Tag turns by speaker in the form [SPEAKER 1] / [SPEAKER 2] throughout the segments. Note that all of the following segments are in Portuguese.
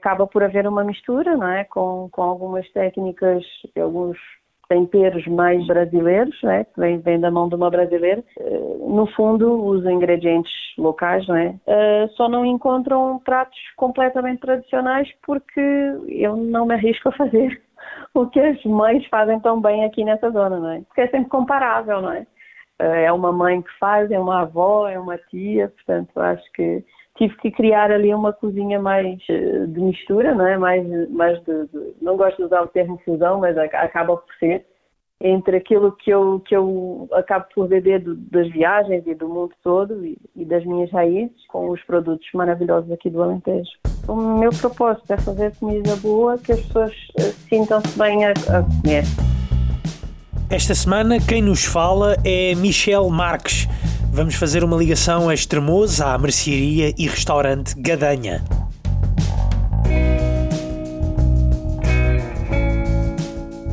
[SPEAKER 1] acaba por haver uma mistura, não é? Com, com algumas técnicas, alguns temperos mais brasileiros, né, que vem, vem, da mão de uma brasileira. Eh, no fundo, os ingredientes locais, não é? Eh, só não encontram pratos completamente tradicionais porque eu não me arrisco a fazer o que as mães fazem tão bem aqui nessa zona, não é? Porque é sempre comparável, não é? Eh, é uma mãe que faz, é uma avó, é uma tia, portanto, acho que tive que criar ali uma cozinha mais eh, de mistura, não é? Mais, mais de, de, não gosto de usar o termo fusão, mas acaba por ser entre aquilo que eu que eu acabo por beber do, das viagens e do mundo todo e, e, das minhas raízes com os produtos maravilhosos aqui do Alentejo. O meu propósito é fazer comida boa que as pessoas uh, sintam-se bem a, a comer.
[SPEAKER 2] Esta semana quem nos fala é Michel Marques vamos fazer uma ligação a Estremoz, à mercearia e restaurante Gadanha.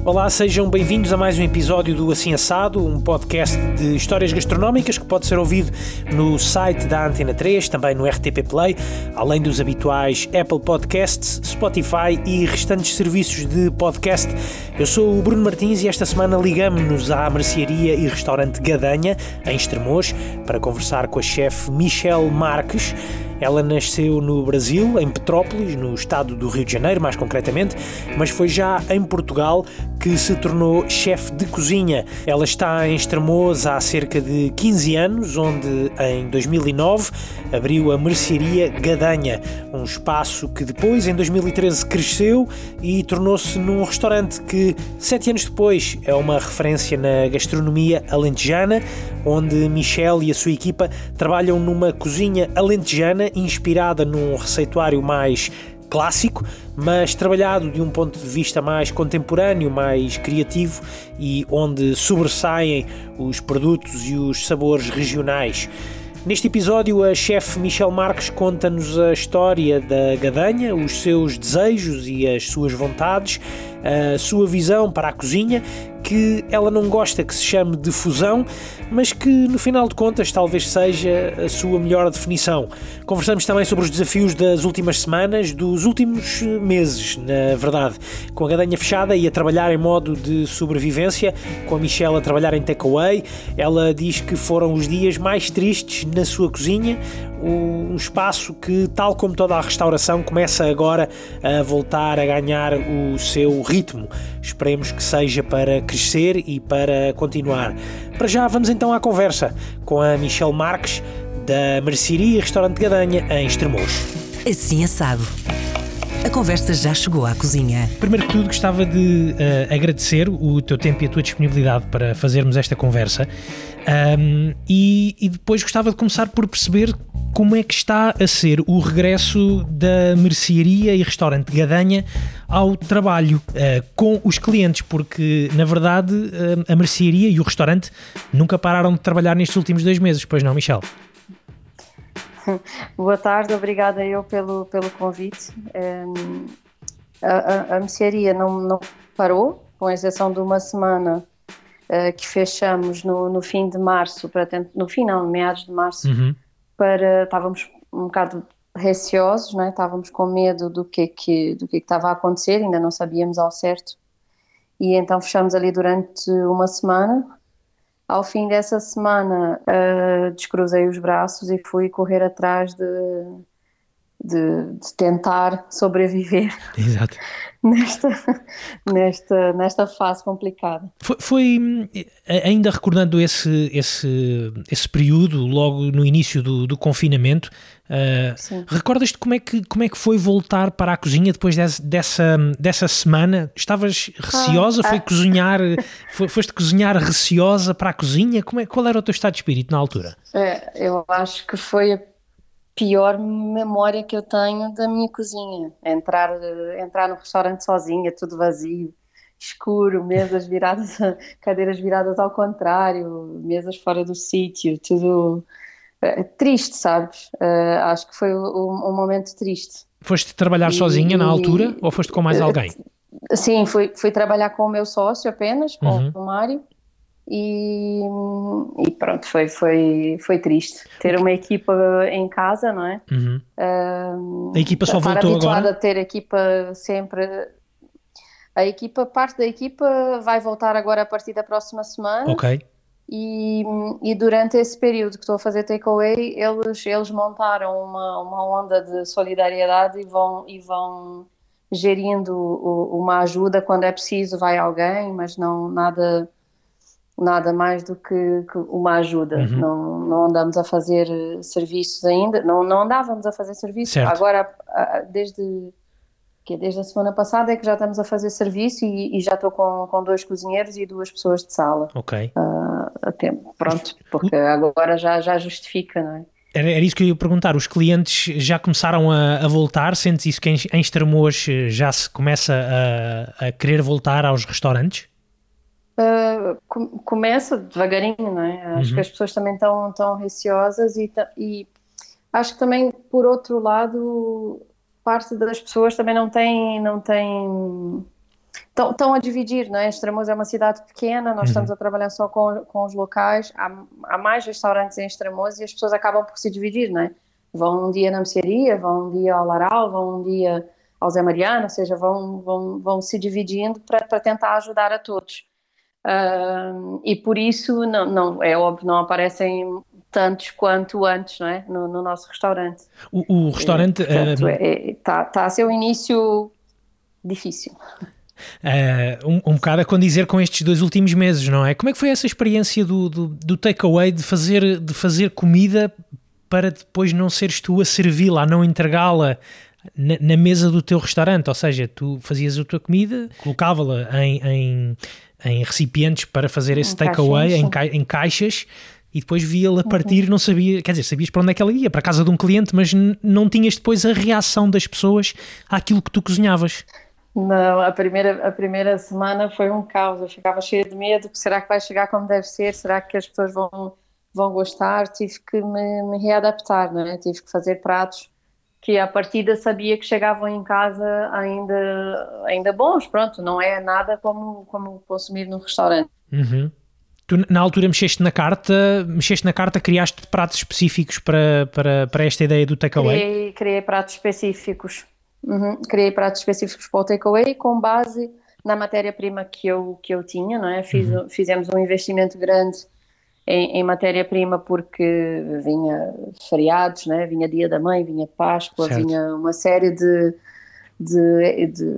[SPEAKER 2] Olá, sejam bem-vindos a mais um episódio do Assim Assado, um podcast de histórias gastronómicas que pode ser ouvido no site da Antena 3, também no RTP Play, além dos habituais Apple Podcasts, Spotify e restantes serviços de podcast. Eu sou o Bruno Martins e esta semana ligamos-nos à mercearia e restaurante Gadanha, em Estremoz, para conversar com a chefe Michelle Marques. Ela nasceu no Brasil, em Petrópolis, no estado do Rio de Janeiro, mais concretamente, mas foi já em Portugal que se tornou chefe de cozinha. Ela está em Estremoz há cerca de 15 anos, onde em 2009 abriu a mercearia Gadanha, um espaço que depois, em 2013, cresceu e tornou-se num restaurante que, sete anos depois, é uma referência na gastronomia alentejana, onde Michel e a sua equipa trabalham numa cozinha alentejana inspirada num receituário mais clássico, mas trabalhado de um ponto de vista mais contemporâneo, mais criativo e onde sobressaem os produtos e os sabores regionais. Neste episódio, a chefe Michel Marques conta-nos a história da gadanha, os seus desejos e as suas vontades, a sua visão para a cozinha que ela não gosta que se chame de fusão, mas que no final de contas talvez seja a sua melhor definição. Conversamos também sobre os desafios das últimas semanas, dos últimos meses, na verdade, com a gadanha fechada e a trabalhar em modo de sobrevivência, com a Michelle a trabalhar em takeaway. Ela diz que foram os dias mais tristes na sua cozinha, um espaço que, tal como toda a restauração, começa agora a voltar a ganhar o seu ritmo. Esperemos que seja para crescer e para continuar. Para já, vamos então à conversa com a Michelle Marques, da Mercearia Restaurante Gadanha, em Estremoz.
[SPEAKER 3] Assim assado. A conversa já chegou à cozinha.
[SPEAKER 2] Primeiro que tudo, gostava de uh, agradecer o teu tempo e a tua disponibilidade para fazermos esta conversa. Um, e, e, depois gostava de começar por perceber como é que está a ser o regresso da mercearia e restaurante Gadanha ao trabalho uh, com os clientes, porque na verdade uh, a mercearia e o restaurante nunca pararam de trabalhar nestes últimos dois meses, pois não, Michel?
[SPEAKER 1] Boa tarde, obrigada eu pelo, pelo convite. Um, a, a, a mercearia não, não parou, com exceção de uma semana uh, que fechamos no, no fim de março, para no final, meados de março, uhum. para estávamos um bocado receosos, né? estávamos com medo do que que do que, que estava a acontecer, ainda não sabíamos ao certo. E então fechamos ali durante uma semana. Ao fim dessa semana, uh, descruzei os braços e fui correr atrás de, de, de tentar sobreviver.
[SPEAKER 2] Exato
[SPEAKER 1] nesta, nesta, nesta fase complicada.
[SPEAKER 2] Foi, foi, ainda recordando esse, esse, esse período, logo no início do, do confinamento, uh, recordas-te como, é que, como é que foi voltar para a cozinha depois desse, dessa, dessa semana? Estavas receosa? Ah, foi ah. cozinhar, foi, foste cozinhar receosa para a cozinha? Como é, qual era o teu estado de espírito na altura?
[SPEAKER 1] É, eu acho que foi a pior memória que eu tenho da minha cozinha. Entrar, entrar no restaurante sozinha, tudo vazio, escuro, mesas viradas, cadeiras viradas ao contrário, mesas fora do sítio, tudo é, triste, sabes? Uh, acho que foi um, um, momento triste.
[SPEAKER 2] Foste trabalhar e, sozinha na altura ou foste com mais alguém?
[SPEAKER 1] Sim, fui, fui trabalhar com o meu sócio apenas, com uhum. o Mário. E, e, pronto, foi, foi, foi triste ter uma equipa em casa, não é?
[SPEAKER 2] Uhum. Uh, a equipa só voltou agora?
[SPEAKER 1] a ter equipa sempre. A equipa, parte da equipa vai voltar agora a partir da próxima semana.
[SPEAKER 2] Ok.
[SPEAKER 1] E, e durante esse período que estou a fazer takeaway, eles, eles montaram uma, uma onda de solidariedade e vão, e vão gerindo uma ajuda quando é preciso, vai alguém, mas não nada nada mais do que, que uma ajuda. Uhum. Não, não andamos a fazer eh, serviços ainda, não, não andávamos a fazer serviços. Certo. Agora, desde, que desde a semana passada é que já estamos a fazer serviço e, e já estou com, com dois cozinheiros e duas pessoas de sala.
[SPEAKER 2] Ok.
[SPEAKER 1] Uh, a tempo. Pronto, porque agora já, já justifica, não é?
[SPEAKER 2] Era, era isso que eu ia perguntar. Os clientes já começaram a, a voltar? Sentes isso que em, em Estremoz eh, já se começa a, a querer voltar aos restaurantes?
[SPEAKER 1] Uh, começa devagarinho, não é? Acho uhum. que as pessoas também estão tão receosas e, e acho que também, por outro lado, parte das pessoas também não tem, não tem estão a dividir, não é? Estremoz é uma cidade pequena, nós uhum. estamos a trabalhar só com, com os locais, há, há mais restaurantes em Estremoz e as pessoas acabam por se dividir, não é? Vão um dia na mercearia, vão um dia ao Laral, vão um dia ao Zé Mariano, ou seja, vão, vão, vão se dividindo para tentar ajudar a todos. Uh, e por isso, não, não, é óbvio, não aparecem tantos quanto antes, não é? No, no nosso restaurante.
[SPEAKER 2] O, o restaurante.
[SPEAKER 1] Está uh... é, tá, tá a ser um início difícil.
[SPEAKER 2] Uh, um, um bocado a condizer com estes dois últimos meses, não é? Como é que foi essa experiência do, do, do takeaway de fazer, de fazer comida para depois não seres tu a servi-la, a não entregá-la na, na, mesa do teu restaurante? Ou seja, tu fazias a tua comida, colocava-la em, em, em, recipientes para fazer esse takeaway, em, ca, em caixas e depois via-la uhum. partir, uhum. não sabia, quer dizer, sabias para onde é que ela ia, para a casa de um cliente, mas não tinhas depois a reação das pessoas àquilo que tu cozinhavas.
[SPEAKER 1] Não, a primeira, a primeira semana foi um caos, eu ficava cheia de medo, será que vai chegar como deve ser, será que as pessoas vão, vão gostar, tive que me, me readaptar, não é? tive que fazer pratos que a partida sabia que chegavam em casa ainda, ainda bons, pronto, não é nada como, como consumir num restaurante.
[SPEAKER 2] Uhum. Tu na altura mexeste na carta, mexeste na carta, criaste pratos específicos para, para, para esta ideia do takeaway?
[SPEAKER 1] Criei, criei pratos específicos. Uhum. Criei pratos específicos para o takeaway com base na matéria-prima que eu, que eu tinha, não é? Fiz, uhum. Fizemos um investimento grande em, em matéria-prima porque vinha feriados, né? vinha Dia da Mãe, vinha Páscoa, certo. vinha uma série de, de, de,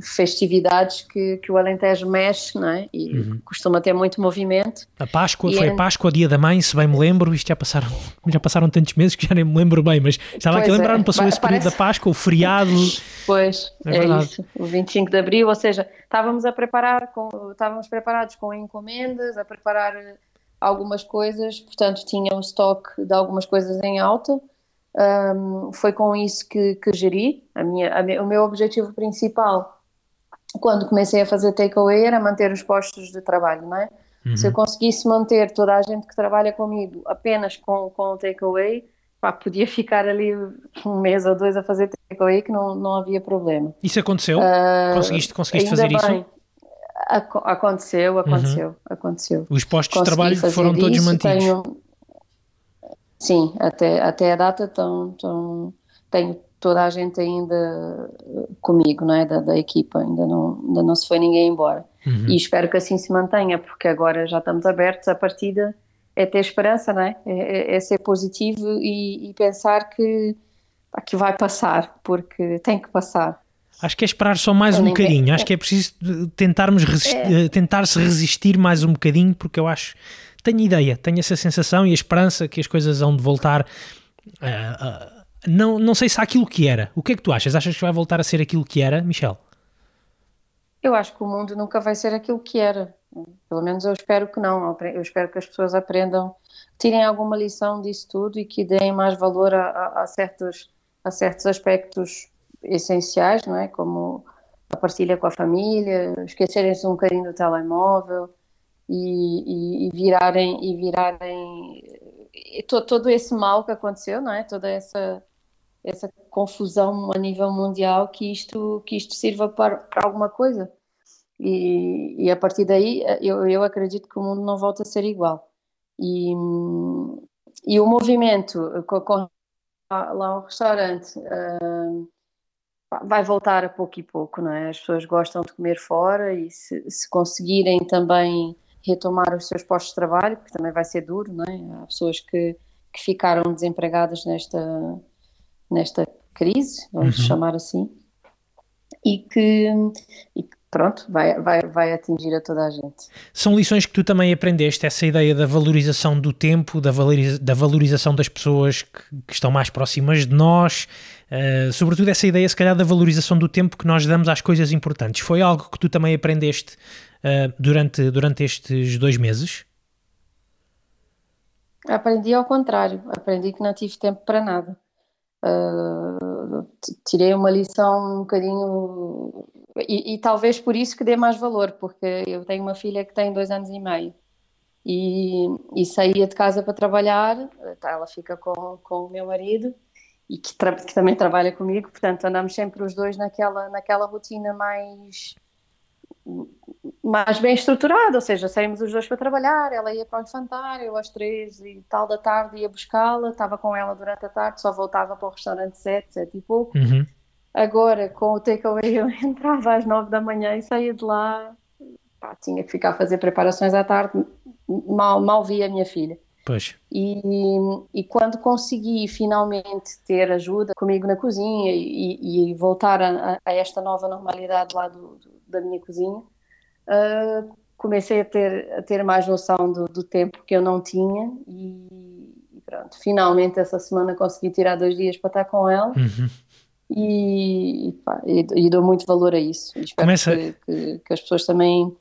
[SPEAKER 1] festividades que, que o Alentejo mexe, não é? E uhum. costuma ter muito movimento.
[SPEAKER 2] A Páscoa, e foi é... Páscoa, Dia da Mãe, se bem me lembro, isto já passaram, já passaram tantos meses que já nem me lembro bem, mas estava pois aqui a lembrar-me, é. passou esse período da Páscoa, o feriado.
[SPEAKER 1] Pois, é, é isso, o 25 de Abril, ou seja, estávamos a preparar, com, estávamos preparados com encomendas, a preparar algumas coisas, portanto tinha um estoque de algumas coisas em alta, um, foi com isso que, que geri. A minha, a, o meu objetivo principal, quando comecei a fazer takeaway, era manter os postos de trabalho, não é? Uhum. Se eu conseguisse manter toda a gente que trabalha comigo apenas com, com o takeaway, podia ficar ali um mês ou dois a fazer takeaway que não, não havia problema.
[SPEAKER 2] Isso aconteceu? Uh, conseguiste conseguiste fazer bem. isso?
[SPEAKER 1] Aconteceu, aconteceu, uhum. aconteceu.
[SPEAKER 2] Os postos Consegui de trabalho foram todos isso, mantidos? Tenho,
[SPEAKER 1] Sim, até, até a data tão, tão, tenho toda a gente ainda comigo, não é? Da, da equipa, ainda não, ainda não se foi ninguém embora. Uhum. E espero que assim se mantenha, porque agora já estamos abertos, a partida é ter esperança, não é? É, é, é ser positivo e, e pensar que, que vai passar, porque tem que passar.
[SPEAKER 2] Acho que é esperar só mais um bocadinho. Acho que é preciso tentarmos resistir, é. tentar se resistir mais um bocadinho, porque eu acho tenho ideia, tenho essa sensação e a esperança que as coisas vão de voltar. Uh, uh, não, não sei se há aquilo que era. O que é que tu achas? Achas que vai voltar a ser aquilo que era, Michel?
[SPEAKER 1] Eu acho que o mundo nunca vai ser aquilo que era. Pelo menos eu espero que não. Eu espero que as pessoas aprendam, tirem alguma lição disso tudo e que deem mais valor a, a, a certos, a certos aspectos essenciais, não é? Como a partilha com a família, esquecerem-se um bocadinho do telemóvel, e, e, e virarem e virarem e to, todo esse mal que aconteceu, não é? Toda essa essa confusão a nível mundial que isto que isto sirva para, para alguma coisa. E, e a partir daí eu, eu acredito que o mundo não volta a ser igual. E, e o movimento com, com lá ao restaurante uh, vai voltar a pouco e pouco, não é? As pessoas gostam de comer fora e se, se, conseguirem também retomar os seus postos de trabalho, porque também vai ser duro, não é? Há pessoas que, que ficaram desempregadas nesta, nesta crise, vamos uhum. chamar assim, e que, e que pronto, vai, vai, vai atingir a toda a gente.
[SPEAKER 2] São lições que tu também aprendeste, essa ideia da valorização do tempo, da, valoriza, da valorização das pessoas que, que, estão mais próximas de nós, uh, sobretudo essa ideia, se calhar, da valorização do tempo que nós damos às coisas importantes. Foi algo que tu também aprendeste uh, durante, durante estes dois meses?
[SPEAKER 1] Aprendi ao contrário, aprendi que não tive tempo para nada. Uh, tirei uma lição um bocadinho e, e, talvez por isso que dê mais valor, porque eu tenho uma filha que tem dois anos e meio e, e saía de casa para trabalhar, tá, ela fica com, com o meu marido e que, que, também trabalha comigo, portanto andamos sempre os dois naquela, naquela rotina mais, mais bem estruturada, ou seja, saímos os dois para trabalhar, ela ia para o infantário, eu às três e tal da tarde ia buscá-la, estava com ela durante a tarde, só voltava para o restaurante sete, sete e pouco. Uhum. Agora, com o takeaway, eu entrava às nove da manhã e saía de lá. Pá, tinha que ficar a fazer preparações à tarde, mal, mal via a minha filha.
[SPEAKER 2] Pois.
[SPEAKER 1] E, e quando consegui finalmente ter ajuda comigo na cozinha e, e voltar a, a, esta nova normalidade lá do, do, da minha cozinha, uh, comecei a ter, a ter mais noção do, do tempo que eu não tinha e, e, pronto, finalmente essa semana consegui tirar dois dias para estar com ela. Uhum e, pá, e, e, dou muito valor a isso. espero Começa... que, que, que, as pessoas também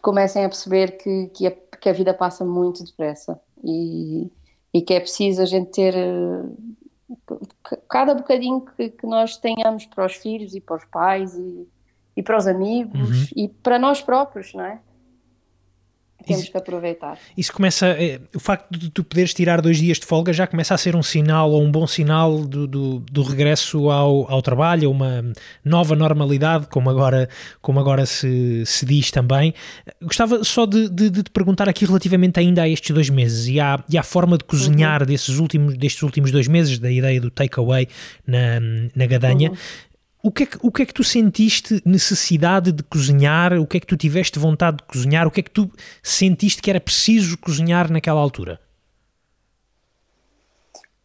[SPEAKER 1] comecem a perceber que, que, a, que a vida passa muito depressa e, e que é preciso a gente ter cada bocadinho que, que nós tenhamos para os filhos e para os pais e, e para os amigos uhum. e para nós próprios, não é? Temos isso, que aproveitar.
[SPEAKER 2] Isso começa, é, o facto de tu poderes tirar dois dias de folga já começa a ser um sinal ou um bom sinal do, do, do regresso ao, ao trabalho, uma nova normalidade, como agora, como agora se, se diz também. Gostava só de, de, de, te perguntar aqui relativamente ainda a estes dois meses e à, e à forma de cozinhar uhum. desses últimos, destes últimos dois meses, da ideia do takeaway na, na Gadanha. Uhum. O que, é que, o que é que tu sentiste necessidade de cozinhar? O que é que tu tiveste vontade de cozinhar? O que é que tu sentiste que era preciso cozinhar naquela altura?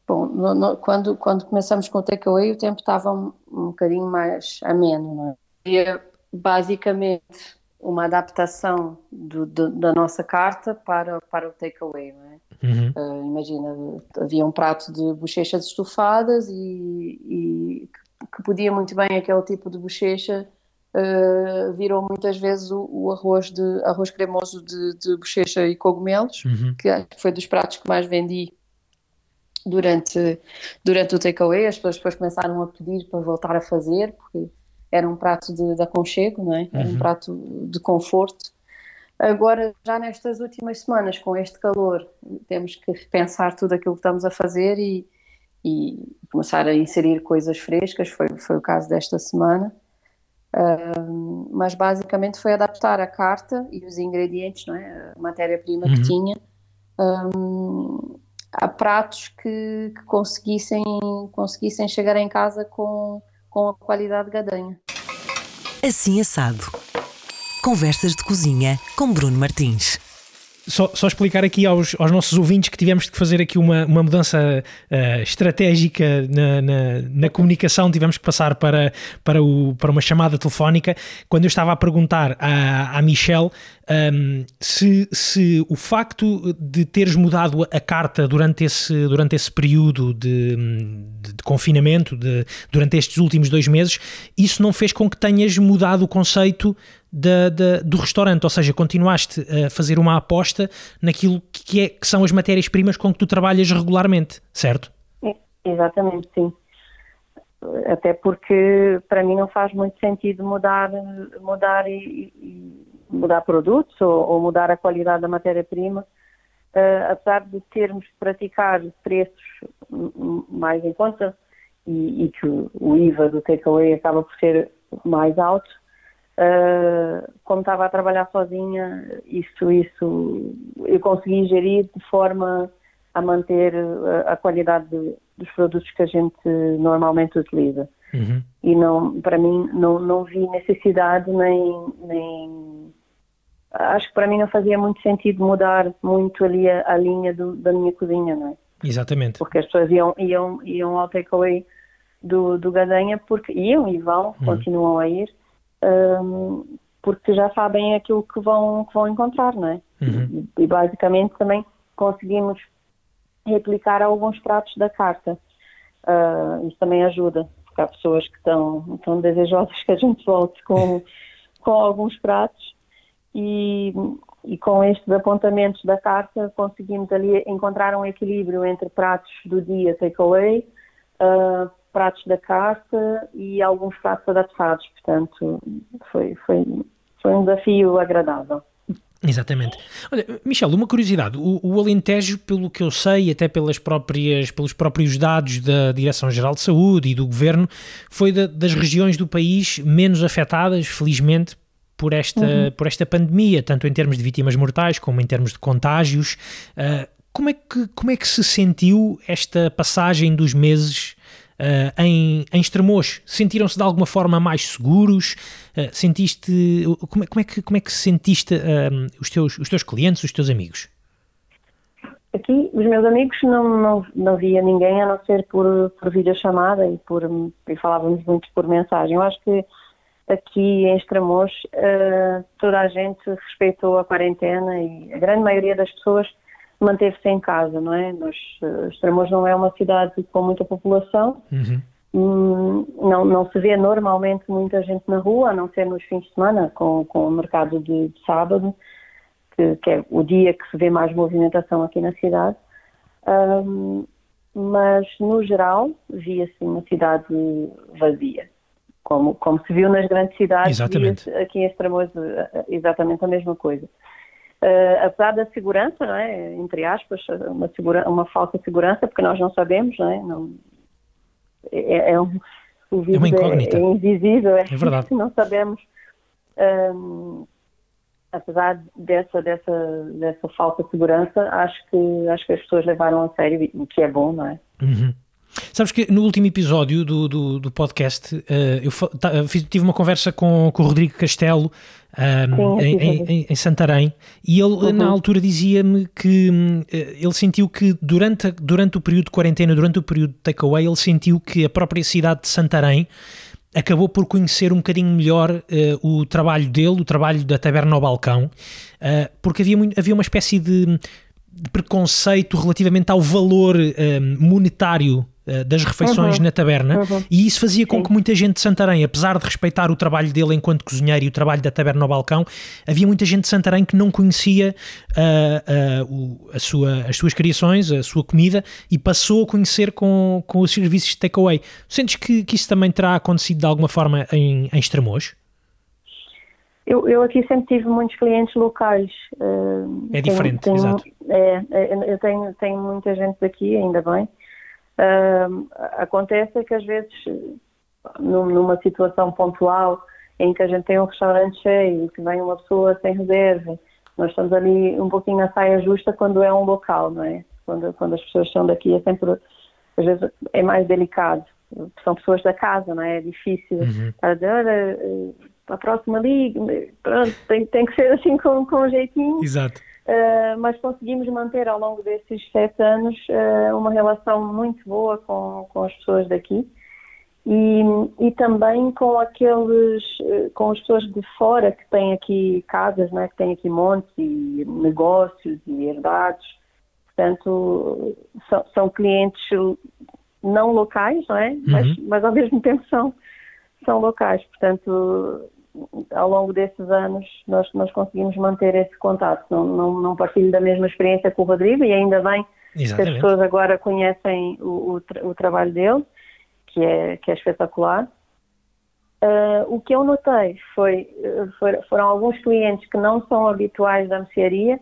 [SPEAKER 1] Bom, no, no, quando, quando começamos com o takeaway, o tempo estava um, um bocadinho mais ameno, não é? E, basicamente uma adaptação do, do, da nossa carta para, para o takeaway, não é? Uhum. Uh, imagina, havia um prato de bochechas estufadas e, e que podia muito bem aquele tipo de bochecha, uh, virou muitas vezes o, o, arroz de arroz cremoso de, de bochecha e cogumelos, uhum. que foi dos pratos que mais vendi durante, durante o takeaway. As pessoas depois começaram a pedir para voltar a fazer, porque era um prato de, de aconchego, não é? Era uhum. um prato de conforto. Agora, já nestas últimas semanas, com este calor, temos que repensar tudo aquilo que estamos a fazer e, e começar a inserir coisas frescas, foi, foi o caso desta semana. Uh, mas basicamente foi adaptar a carta e os ingredientes, não é? a matéria-prima uhum. que tinha, um, a pratos que, que, conseguissem, conseguissem chegar em casa com, com a qualidade gadanha.
[SPEAKER 3] Assim assado. Conversas de cozinha com Bruno Martins.
[SPEAKER 2] Só, só, explicar aqui aos, aos, nossos ouvintes que tivemos de fazer aqui uma, uma mudança uh, estratégica na, na, na, comunicação, tivemos que passar para, para, o, para uma chamada telefónica. Quando eu estava a perguntar à, à Michelle um, ehm, se, se o facto de teres mudado a carta durante esse, durante esse período de, de, de confinamento, de, durante estes últimos dois meses, isso não fez com que tenhas mudado o conceito da, da, do restaurante, ou seja, continuaste a fazer uma aposta naquilo que, é, que são as matérias-primas com que tu trabalhas regularmente, certo?
[SPEAKER 1] É, exatamente, sim. Até porque para mim não faz muito sentido mudar, mudar e, e mudar produtos ou, ou, mudar a qualidade da matéria-prima, uh, apesar de termos que praticar preços mais em conta e, e que o IVA do takeaway acaba por ser mais alto, Uh, como estava a trabalhar sozinha, isso, isso eu consegui gerir de forma a manter a, a qualidade de, dos produtos que a gente normalmente utiliza. Uhum. E não, para mim, não, não vi necessidade nem, nem. Acho que para mim não fazia muito sentido mudar muito ali a, a linha do, da minha cozinha, não é?
[SPEAKER 2] Exatamente.
[SPEAKER 1] Porque as pessoas iam, iam, iam ao takeaway do, do Gadanha, porque iam e vão, uhum. continuam a ir, um, porque já sabem aquilo que vão, que vão encontrar, não é? Uhum. E, e basicamente também conseguimos replicar alguns pratos da carta. Uh, isso também ajuda, porque há pessoas que estão, estão desejosas que a gente volte com, com alguns pratos e, e com estes apontamentos da carta conseguimos ali encontrar um equilíbrio entre pratos do dia takeaway, uh, pratos da carta e alguns pratos adaptados, portanto foi, foi, foi um desafio agradável.
[SPEAKER 2] Exatamente. Olha, Michel, uma curiosidade. O, o, Alentejo, pelo que eu sei, até pelas próprias, pelos próprios dados da Direção-Geral de Saúde e do Governo, foi da, das regiões do país menos afetadas, felizmente, por esta, uhum. por esta pandemia, tanto em termos de vítimas mortais como em termos de contágios. Uh, como, é que, como é que se sentiu esta passagem dos meses uh, em, em Estremoz? Sentiram-se de alguma forma mais seguros? Uh, sentiste, como, é, como, é que, como é que sentiste uh, os, teus, os teus clientes, os teus amigos?
[SPEAKER 1] Aqui, os meus amigos não, não, não via ninguém a não ser por, por videochamada e, por, e falávamos muito por mensagem. Eu acho que aqui em Estremoz toda a gente respeitou a quarentena e a grande maioria das pessoas manteve-se em casa, não é? Nós, uh, Estremoz não é uma cidade com muita população, uhum. Hum, não, não se vê normalmente muita gente na rua, a não ser nos fins de semana, com, com o mercado de, de sábado, que, que, é o dia que se vê mais movimentação aqui na cidade. Um, mas, no geral, via-se uma cidade vazia. Como, como se viu nas grandes cidades, aqui em Estremoz eh, exatamente a mesma coisa. Uh, apesar da segurança, não é? entre aspas, uma, segura, uma falsa segurança, porque nós não sabemos, não é? Não, é, é um, o vírus é, é, é invisível, é, é verdade. não sabemos. Um, apesar dessa, dessa, dessa falsa segurança, acho que, acho que as pessoas levaram a sério, o que é bom, não é?
[SPEAKER 2] Uhum. Sabes que no último episódio do, do, do podcast uh, eu fiz, tive uma conversa com, com o Rodrigo Castelo um, em, em, em, Santarém e ele uhum. na altura dizia-me que uh, ele sentiu que durante, durante o período de quarentena, durante o período de takeaway, ele sentiu que a própria cidade de Santarém acabou por conhecer um bocadinho melhor uh, o trabalho dele, o trabalho da Taberna ao Balcão, porque havia, havia uma espécie de de preconceito relativamente ao valor monetário das refeições uhum. na taberna uhum. e isso fazia com que muita gente de Santarém, apesar de respeitar o trabalho dele enquanto cozinheiro e o trabalho da taberna ao balcão, havia muita gente de Santarém que não conhecia uh, uh, o, a sua, as suas criações, a sua comida e passou a conhecer com, com os serviços de takeaway. Sentes que, que isso também terá acontecido de alguma forma em, em Estremoz?
[SPEAKER 1] Eu, eu, aqui sempre tive muitos clientes locais.
[SPEAKER 2] Uh, é diferente, tenho, exato.
[SPEAKER 1] É, é, eu tenho, tenho muita gente daqui, ainda bem. Uh, acontece que às vezes, numa situação pontual, em que a gente tem um restaurante cheio, que vem uma pessoa sem reserva, nós estamos ali um pouquinho na saia justa quando é um local, não é? Quando, quando as pessoas estão daqui é sempre, às vezes é mais delicado. São pessoas da casa, não é? É difícil uhum. a dizer, olha, a próxima liga, pronto, tem, tem que ser assim com, com um jeitinho.
[SPEAKER 2] Exato.
[SPEAKER 1] Uh, mas conseguimos manter ao longo desses sete anos uh, uma relação muito boa com, com as pessoas daqui e, e também com aqueles, uh, com as pessoas de fora que têm aqui casas, né, que têm aqui montes e negócios e herdados. Portanto, são, são clientes não locais, não é? Uhum. Mas, mas ao mesmo tempo são, são locais. Portanto, ao longo desses anos nós, nós conseguimos manter esse contato. Não, não, não partilho da mesma experiência com o Rodrigo e ainda bem Exatamente. que as pessoas agora conhecem o, o, o, trabalho dele, que é, que é espetacular. Uh, o que eu notei foi, foi, foram alguns clientes que não são habituais da mercearia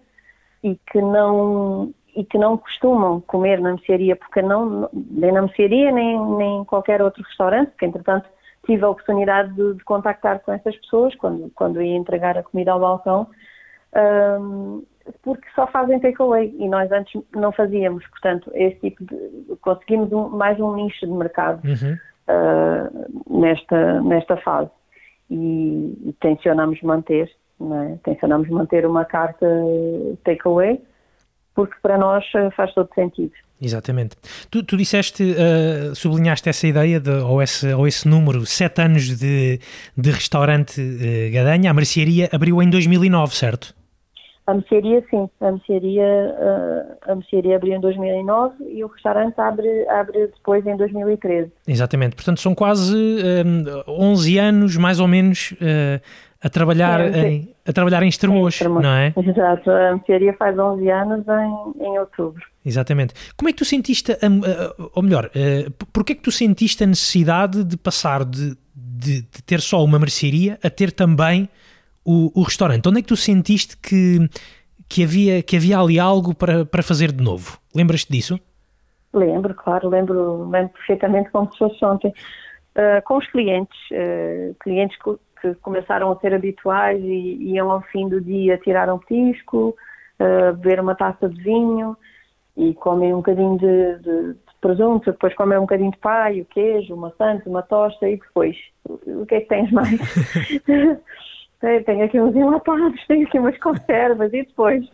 [SPEAKER 1] e que não e que não costumam comer na mercearia, porque não nem na mercearia nem nem em qualquer outro restaurante, porque entretanto tive a oportunidade de, de, contactar com essas pessoas quando, quando ia entregar a comida ao balcão, um, porque só fazem takeaway e nós antes não fazíamos, portanto, esse tipo de, conseguimos um, mais um nicho de mercado uhum. uh, nesta, nesta fase e, e tencionamos manter, é? tencionamos manter uma carta takeaway porque para nós faz todo sentido.
[SPEAKER 2] Exatamente. Tu, tu disseste, uh, sublinhaste essa ideia, de, ou, esse, ou esse número, sete anos de, de restaurante uh, Gadanha. A mercearia abriu em 2009, certo?
[SPEAKER 1] A mercearia, sim. A mercearia, uh, a mercearia abriu em 2009 e o restaurante abre, abre depois em 2013.
[SPEAKER 2] Exatamente. Portanto, são quase um, 11 anos, mais ou menos, uh, a trabalhar, em, a trabalhar em Estremoz, não é?
[SPEAKER 1] Exato, a mercearia faz 11 anos em, em outubro.
[SPEAKER 2] Exatamente. Como é que tu sentiste, ou melhor, uh, porquê é que tu sentiste a necessidade de passar de, de, de ter só uma mercearia a ter também o, o, restaurante? Onde é que tu sentiste que, que, havia, que havia ali algo para, para fazer de novo? Lembras-te disso?
[SPEAKER 1] Lembro, claro, lembro, lembro perfeitamente como se fosse ontem. Uh, com os clientes, uh, clientes que começaram a ser habituais e iam ao fim do dia tirar um petisco, uh, beber uma taça de vinho e comem um bocadinho de, de, de presunto, depois comem um bocadinho de paio, queijo, uma santa, uma tosta e depois, o que é que tens mais? tenho aqui uns enlatados, tenho aqui umas conservas e depois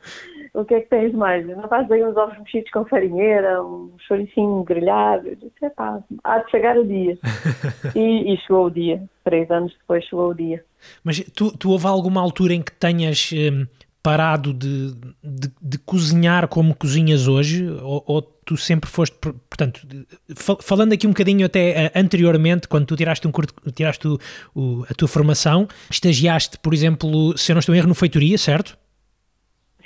[SPEAKER 1] o que é que tens mais? Não fazes aí uns ovos mexidos com farinheira, um choricinho grelhado? Eu disse, pá, há de chegar o dia. e, e, chegou o dia. Três anos depois chegou o dia.
[SPEAKER 2] Mas tu, tu houve alguma altura em que tenhas hum, parado de, de, de, cozinhar como cozinhas hoje? Ou, ou, tu sempre foste, portanto, falando aqui um bocadinho até uh, anteriormente, quando tu tiraste, um curto, tiraste o, o, a tua formação, estagiaste, por exemplo, se eu não estou em erro, no Feitoria, certo?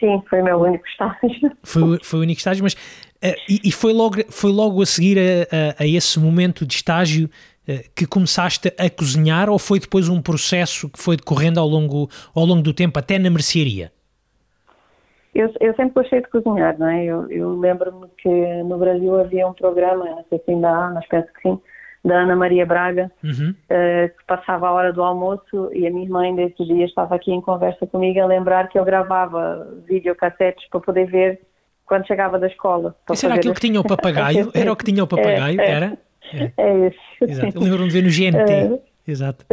[SPEAKER 1] Sim, foi o meu único estágio.
[SPEAKER 2] Foi, foi o único estágio, mas uh, e, e, foi, logo, foi logo a seguir a, a, a esse momento de estágio uh, que começaste a cozinhar ou foi depois um processo que foi decorrendo ao longo, ao longo do tempo, até na mercearia?
[SPEAKER 1] Eu, eu sempre gostei de cozinhar, não é? Eu, eu lembro-me que no Brasil havia um programa, não sei se ainda há, mas penso que sim, da Ana Maria Braga, uhum. uh, que passava a hora do almoço e a minha mãe desse dia estava aqui em conversa comigo a lembrar que eu gravava videocassetes para poder ver quando chegava da escola.
[SPEAKER 2] Isso era aquilo que tinha o papagaio? Era o que tinha o papagaio?
[SPEAKER 1] É,
[SPEAKER 2] é, era?
[SPEAKER 1] É, é isso.
[SPEAKER 2] Exato. Lembro-me de ver no GNT. É, Exato.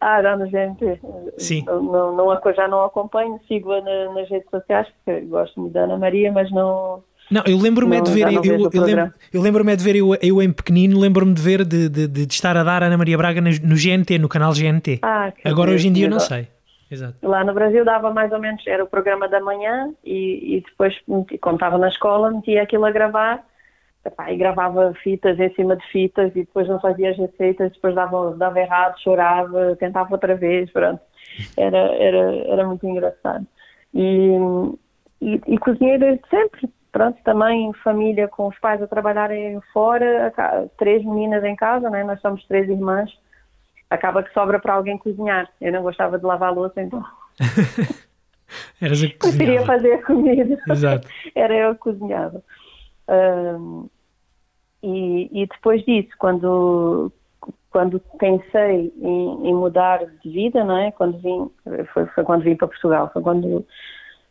[SPEAKER 1] Ah, já no GNT.
[SPEAKER 2] Sim.
[SPEAKER 1] Não, não, não, já não acompanho, sigo-a na, nas redes sociais, porque gosto muito da Ana Maria, mas não
[SPEAKER 2] não, eu lembro-me é de ver, eu, eu, eu, lembro, eu lembro-me é de ver eu, eu em pequenino, lembro-me de ver de, de, de, estar a dar Ana Maria Braga no, no GNT, no canal GNT.
[SPEAKER 1] Ah,
[SPEAKER 2] Agora hoje em dia não sei. Exato.
[SPEAKER 1] Lá no Brasil dava mais ou menos, era o programa da manhã e, e depois, quando estava na escola, metia aquilo a gravar epá, e gravava fitas em cima de fitas e depois não fazia as receitas, depois dava, dava errado, chorava, tentava outra vez, pronto. Era, era, era muito engraçado. E, e, e cozinhei desde sempre pronto, também família com os pais a trabalharem fora, três meninas em casa, né? nós somos três irmãs, acaba que sobra para alguém cozinhar. Eu não gostava de lavar a louça, então.
[SPEAKER 2] Eras a
[SPEAKER 1] cozinhar. Preferia fazer a comida.
[SPEAKER 2] Exato.
[SPEAKER 1] Era eu que cozinhava. Um, e, e, depois disso, quando, quando pensei em, em, mudar de vida, não é? Quando vim, foi, foi quando vim para Portugal, foi quando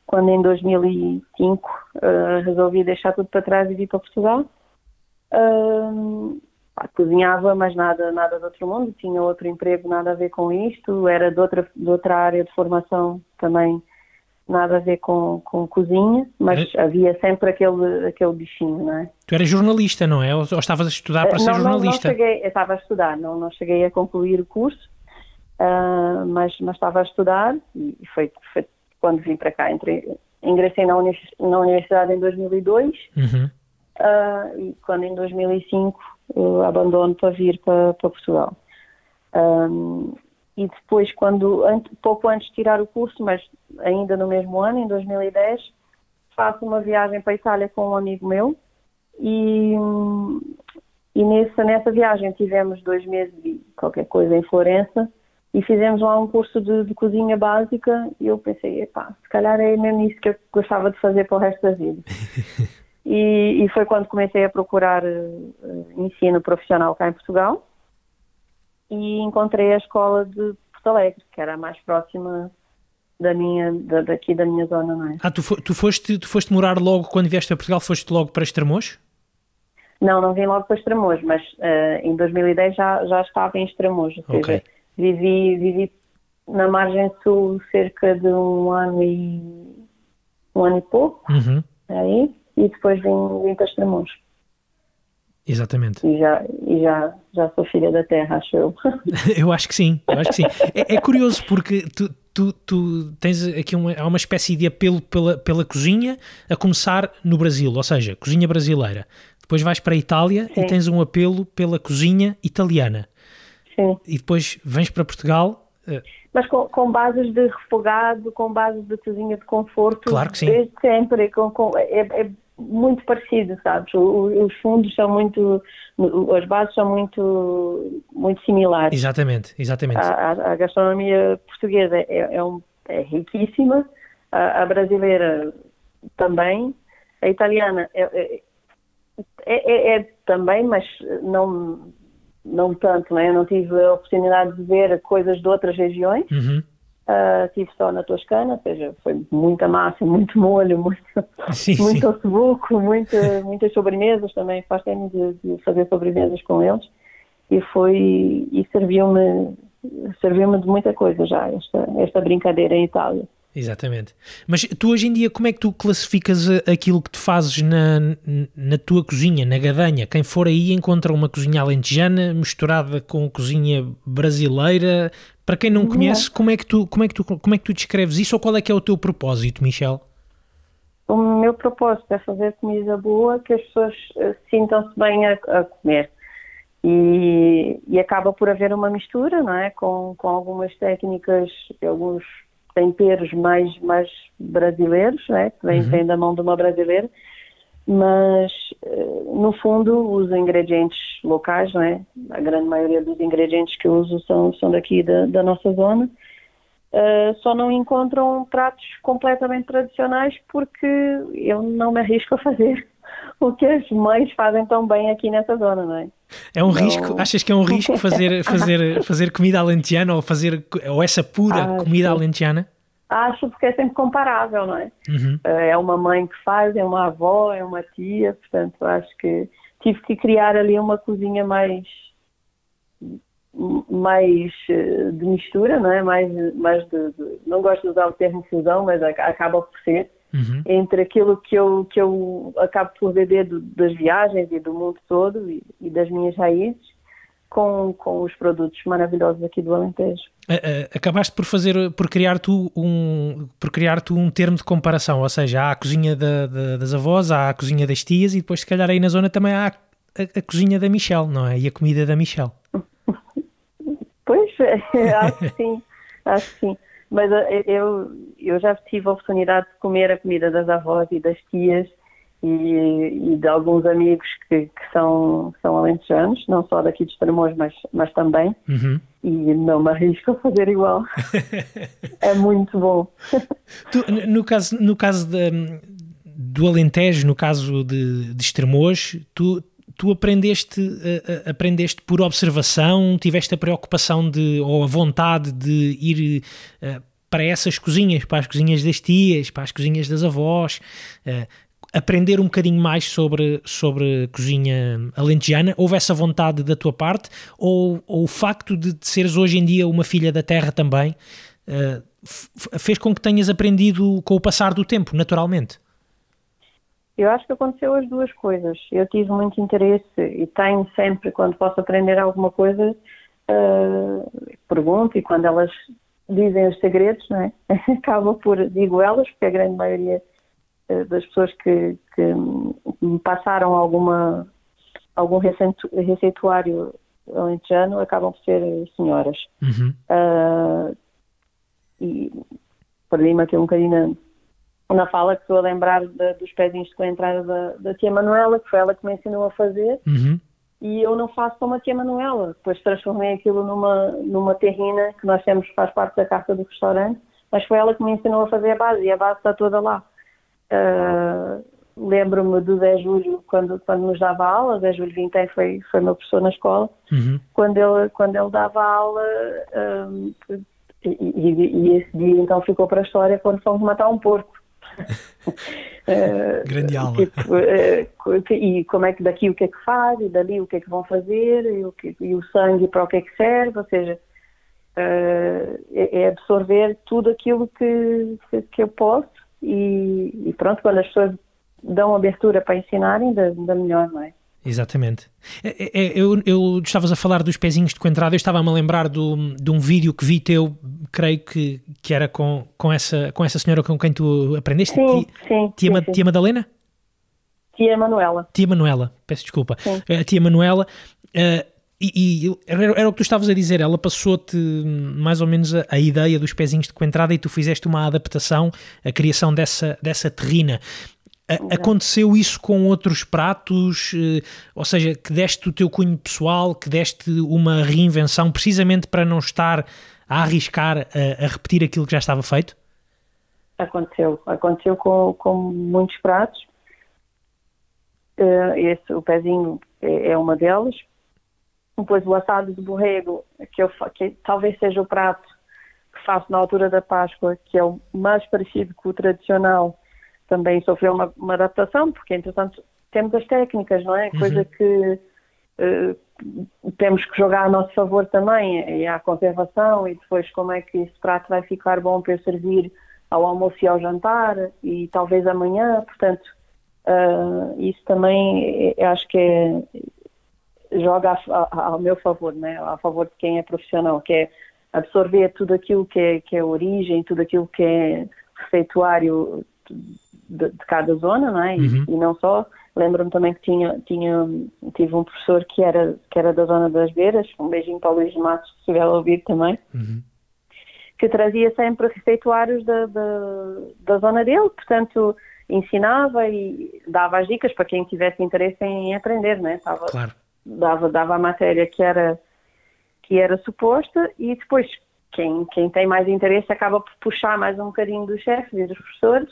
[SPEAKER 1] quando em 2005 uh, resolvi deixar tudo para trás e vir para Portugal. Uh, cozinhava, mas nada, nada de outro mundo, tinha outro emprego, nada a ver com isto, era de outra, de outra área de formação também, nada a ver com, com cozinha, mas é. havia sempre aquele, aquele bichinho, não é?
[SPEAKER 2] Tu eras jornalista, não é? Ou, ou estavas a estudar para uh, ser jornalista?
[SPEAKER 1] Não, não cheguei, estava a estudar, não, não cheguei a concluir o curso, uh, mas, mas estava a estudar e foi, foi quando vim para cá. Entrei, ingressei na, uni na universidade em 2002 uhum. uh, e quando em 2005 uh, abandono para vir para, para Portugal. Um, e depois, quando pouco antes de tirar o curso, mas ainda no mesmo ano, em 2010, faço uma viagem para a Itália com um amigo meu e, e nessa, nessa viagem tivemos dois meses de qualquer coisa em Florença e fizemos lá um curso de, de cozinha básica e eu pensei, epá, se calhar é mesmo isso que eu gostava de fazer para o resto da vida. e, e, foi quando comecei a procurar uh, ensino profissional cá em Portugal e encontrei a escola de Porto Alegre, que era a mais próxima da minha, da, daqui da minha zona, não é?
[SPEAKER 2] Ah, tu, tu, foste, tu foste morar logo, quando vieste a Portugal, foste logo para Estremoz?
[SPEAKER 1] Não, não vim logo para Estremoz, mas uh, em 2010 já, já estava em Estremoz, ou seja, okay. Vivi, vivi na margem sul cerca de um ano e um ano e pouco,
[SPEAKER 2] uhum.
[SPEAKER 1] aí, e depois vim, vim para Estremoz.
[SPEAKER 2] Exatamente.
[SPEAKER 1] E já, e já, já sou filha da terra, acho eu.
[SPEAKER 2] eu acho que sim, eu acho que sim. É, é curioso porque tu, tu, tu tens aqui uma, há uma espécie de apelo pela, pela cozinha, a começar no Brasil, ou seja, cozinha brasileira. Depois vais para a Itália Sim. e tens um apelo pela cozinha italiana.
[SPEAKER 1] Sim.
[SPEAKER 2] E depois vens para Portugal. Uh...
[SPEAKER 1] Mas com, com, bases de refogado, com bases de cozinha de conforto.
[SPEAKER 2] Claro que sim.
[SPEAKER 1] Desde sempre. Com, com, é, é, muito parecido, sabes? Os fundos são muito, as bases são muito, muito similares.
[SPEAKER 2] Exatamente, exatamente.
[SPEAKER 1] A, a, a gastronomia portuguesa é, é, um, é riquíssima, a, a, brasileira também, a italiana é, é, é, é também, mas não, não tanto, né? Eu não tive a oportunidade de ver coisas de outras regiões.
[SPEAKER 2] Uhum.
[SPEAKER 1] Uh, estive só na Toscana, ou seja, foi muita massa, muito molho, muito, sim, muito ossobuco, muita, muitas sobremesas também, faz tempo de, de, fazer sobremesas com eles e foi, e serviu-me serviu-me de muita coisa já, esta, esta brincadeira em Itália.
[SPEAKER 2] Exatamente. Mas tu hoje em dia, como é que tu classificas aquilo que tu fazes na, na tua cozinha, na gadanha? Quem for aí encontra uma cozinha alentejana misturada com cozinha brasileira, para quem não conhece, como é que tu, como é que tu, como é que tu descreves isso ou qual é que é o teu propósito, Michel?
[SPEAKER 1] O meu propósito é fazer comida boa que as pessoas uh, sintam-se bem a, a comer. E, e, acaba por haver uma mistura, não é? Com, com algumas técnicas, alguns temperos mais, mais brasileiros, não é? Que vem, uhum. vem da mão de uma brasileira mas eh, no fundo os ingredientes locais, não é? A grande maioria dos ingredientes que eu uso são, são daqui da, da nossa zona. Uh, só não encontram pratos completamente tradicionais porque eu não me arrisco a fazer o que as mães fazem tão bem aqui nessa zona, não é?
[SPEAKER 2] É um risco, achas que é um risco fazer, fazer, fazer comida alentejana ou fazer ou essa pura comida alentejana?
[SPEAKER 1] acho porque é sempre comparável, não é?
[SPEAKER 2] Uhum.
[SPEAKER 1] É uma mãe que faz, é uma avó, é uma tia, portanto acho que tive que criar ali uma cozinha mais mais eh, de mistura, não é? Mais, mais de, de, não gosto de usar o termo fusão, mas acaba por ser
[SPEAKER 2] uhum.
[SPEAKER 1] entre aquilo que eu que eu acabo por beber do, das viagens e do mundo todo e, e das minhas raízes com, com os produtos maravilhosos aqui do Alentejo.
[SPEAKER 2] Acabaste por fazer, por criar tu um, por criar tu um termo de comparação, ou seja, há a cozinha da, da, das avós, há a cozinha das tias e depois se calhar aí na zona também há a, a, a cozinha da Michelle, não é? E a comida da Michelle.
[SPEAKER 1] Pois, acho que sim, acho que sim. Mas eh, eu, eu já tive a oportunidade de comer a comida das avós e das tias e, e de alguns amigos que, que, são, são alentejanos, não só daqui de Estremoz, mas, mas também,
[SPEAKER 2] uhum.
[SPEAKER 1] e não me arrisco a fazer igual. é muito bom.
[SPEAKER 2] Tu, no caso, no caso de, do Alentejo, no caso de, de Estremoz, tu, tu aprendeste, uh, aprendeste por observação, tiveste a preocupação de, ou a vontade de ir uh, para essas cozinhas, para as cozinhas das tias, para as cozinhas das avós, uh, aprender um bocadinho mais sobre, sobre cozinha alentejana? Houve essa vontade da tua parte? Ou, ou o facto de, seres hoje em dia uma filha da terra também uh, fez com que tenhas aprendido com o passar do tempo, naturalmente?
[SPEAKER 1] Eu acho que aconteceu as duas coisas. Eu tive muito interesse e tenho sempre, quando posso aprender alguma coisa, uh, pergunto e quando elas dizem os segredos, não é? acaba por, digo elas, porque a grande maioria eh, das pessoas que, que me passaram alguma, algum receituário alentejano acabam por ser senhoras.
[SPEAKER 2] Uhum.
[SPEAKER 1] Uh, e perdi-me aqui um bocadinho na, na fala que estou a lembrar dos pezinhos com a entrada da, da tia Manuela, que foi ela que me ensinou a fazer.
[SPEAKER 2] Uhum.
[SPEAKER 1] E eu não faço como a tia Manuela. Depois transformei aquilo numa, numa terrina que nós temos, faz parte da carta do restaurante, mas foi ela que me ensinou a fazer a base e a base está toda lá. Uh, lembro-me do Zé Júlio, quando, quando nos dava aula, Zé Júlio Vintém foi, foi meu professor na escola, uhum. quando, ele, quando ele dava aula, um, e, e, e, esse dia então ficou para a história quando fomos matar um porco.
[SPEAKER 2] uh, Grande alma. Tipo,
[SPEAKER 1] uh, e como é que daqui o que é que faz, e dali o que é que vão fazer, e o, que, e o sangue para o que é que serve, ou seja, uh, é, absorver tudo aquilo que, que, eu posso e, e, pronto, quando as pessoas dão abertura para ensinarem, da, da melhor, não é?
[SPEAKER 2] Exatamente. É, é, é, eu, eu estavas a falar dos pezinhos de coentrada, eu estava-me a lembrar do, de um vídeo que vi teu, creio que, que era com, com, essa, com essa senhora com quem tu aprendeste?
[SPEAKER 1] Sim, tia, sim,
[SPEAKER 2] tia,
[SPEAKER 1] sim, sim.
[SPEAKER 2] tia Madalena?
[SPEAKER 1] Tia Manuela.
[SPEAKER 2] Tia Manuela, peço desculpa. Sim. A tia Manuela, uh, e, e era, era, o que tu estavas a dizer, ela passou-te mais ou menos a, a, ideia dos pezinhos de coentrada e tu fizeste uma adaptação, a criação dessa, dessa terrina. Aconteceu isso com outros pratos, eh, ou seja, que deste o teu cunho pessoal, que deste uma reinvenção precisamente para não estar a arriscar a, a repetir aquilo que já estava feito?
[SPEAKER 1] Aconteceu, aconteceu com, com muitos pratos. Uh, esse, o pezinho é, é, uma delas. Depois o assado de borrego, que, eu, que talvez seja o prato que faço na altura da Páscoa, que é o mais parecido com o tradicional também sofreu uma, uma, adaptação, porque entretanto temos as técnicas, não é? Uhum. Coisa que uh, temos que jogar a nosso favor também, e a conservação, e depois como é que esse prato vai ficar bom para eu servir ao almoço e ao jantar, e talvez amanhã, portanto, uh, isso também eh, acho que é, joga a, a, ao meu favor, né? a favor de quem é profissional, que é absorver tudo aquilo que é, que é origem, tudo aquilo que é receituário de, de cada zona, não é? Uhum. E, e, não só. Lembro-me também que tinha, tinha, tive um professor que era, que era da zona das Beiras, um beijinho para o Luís Matos, se estiver a ouvir também, uhum. que trazia sempre receituários da, da, da zona dele, portanto ensinava e dava as dicas para quem tivesse interesse em aprender, né? Tava,
[SPEAKER 2] claro.
[SPEAKER 1] dava, dava a matéria que era, que era suposta e depois quem, quem tem mais interesse acaba por puxar mais um bocadinho dos chefes e dos professores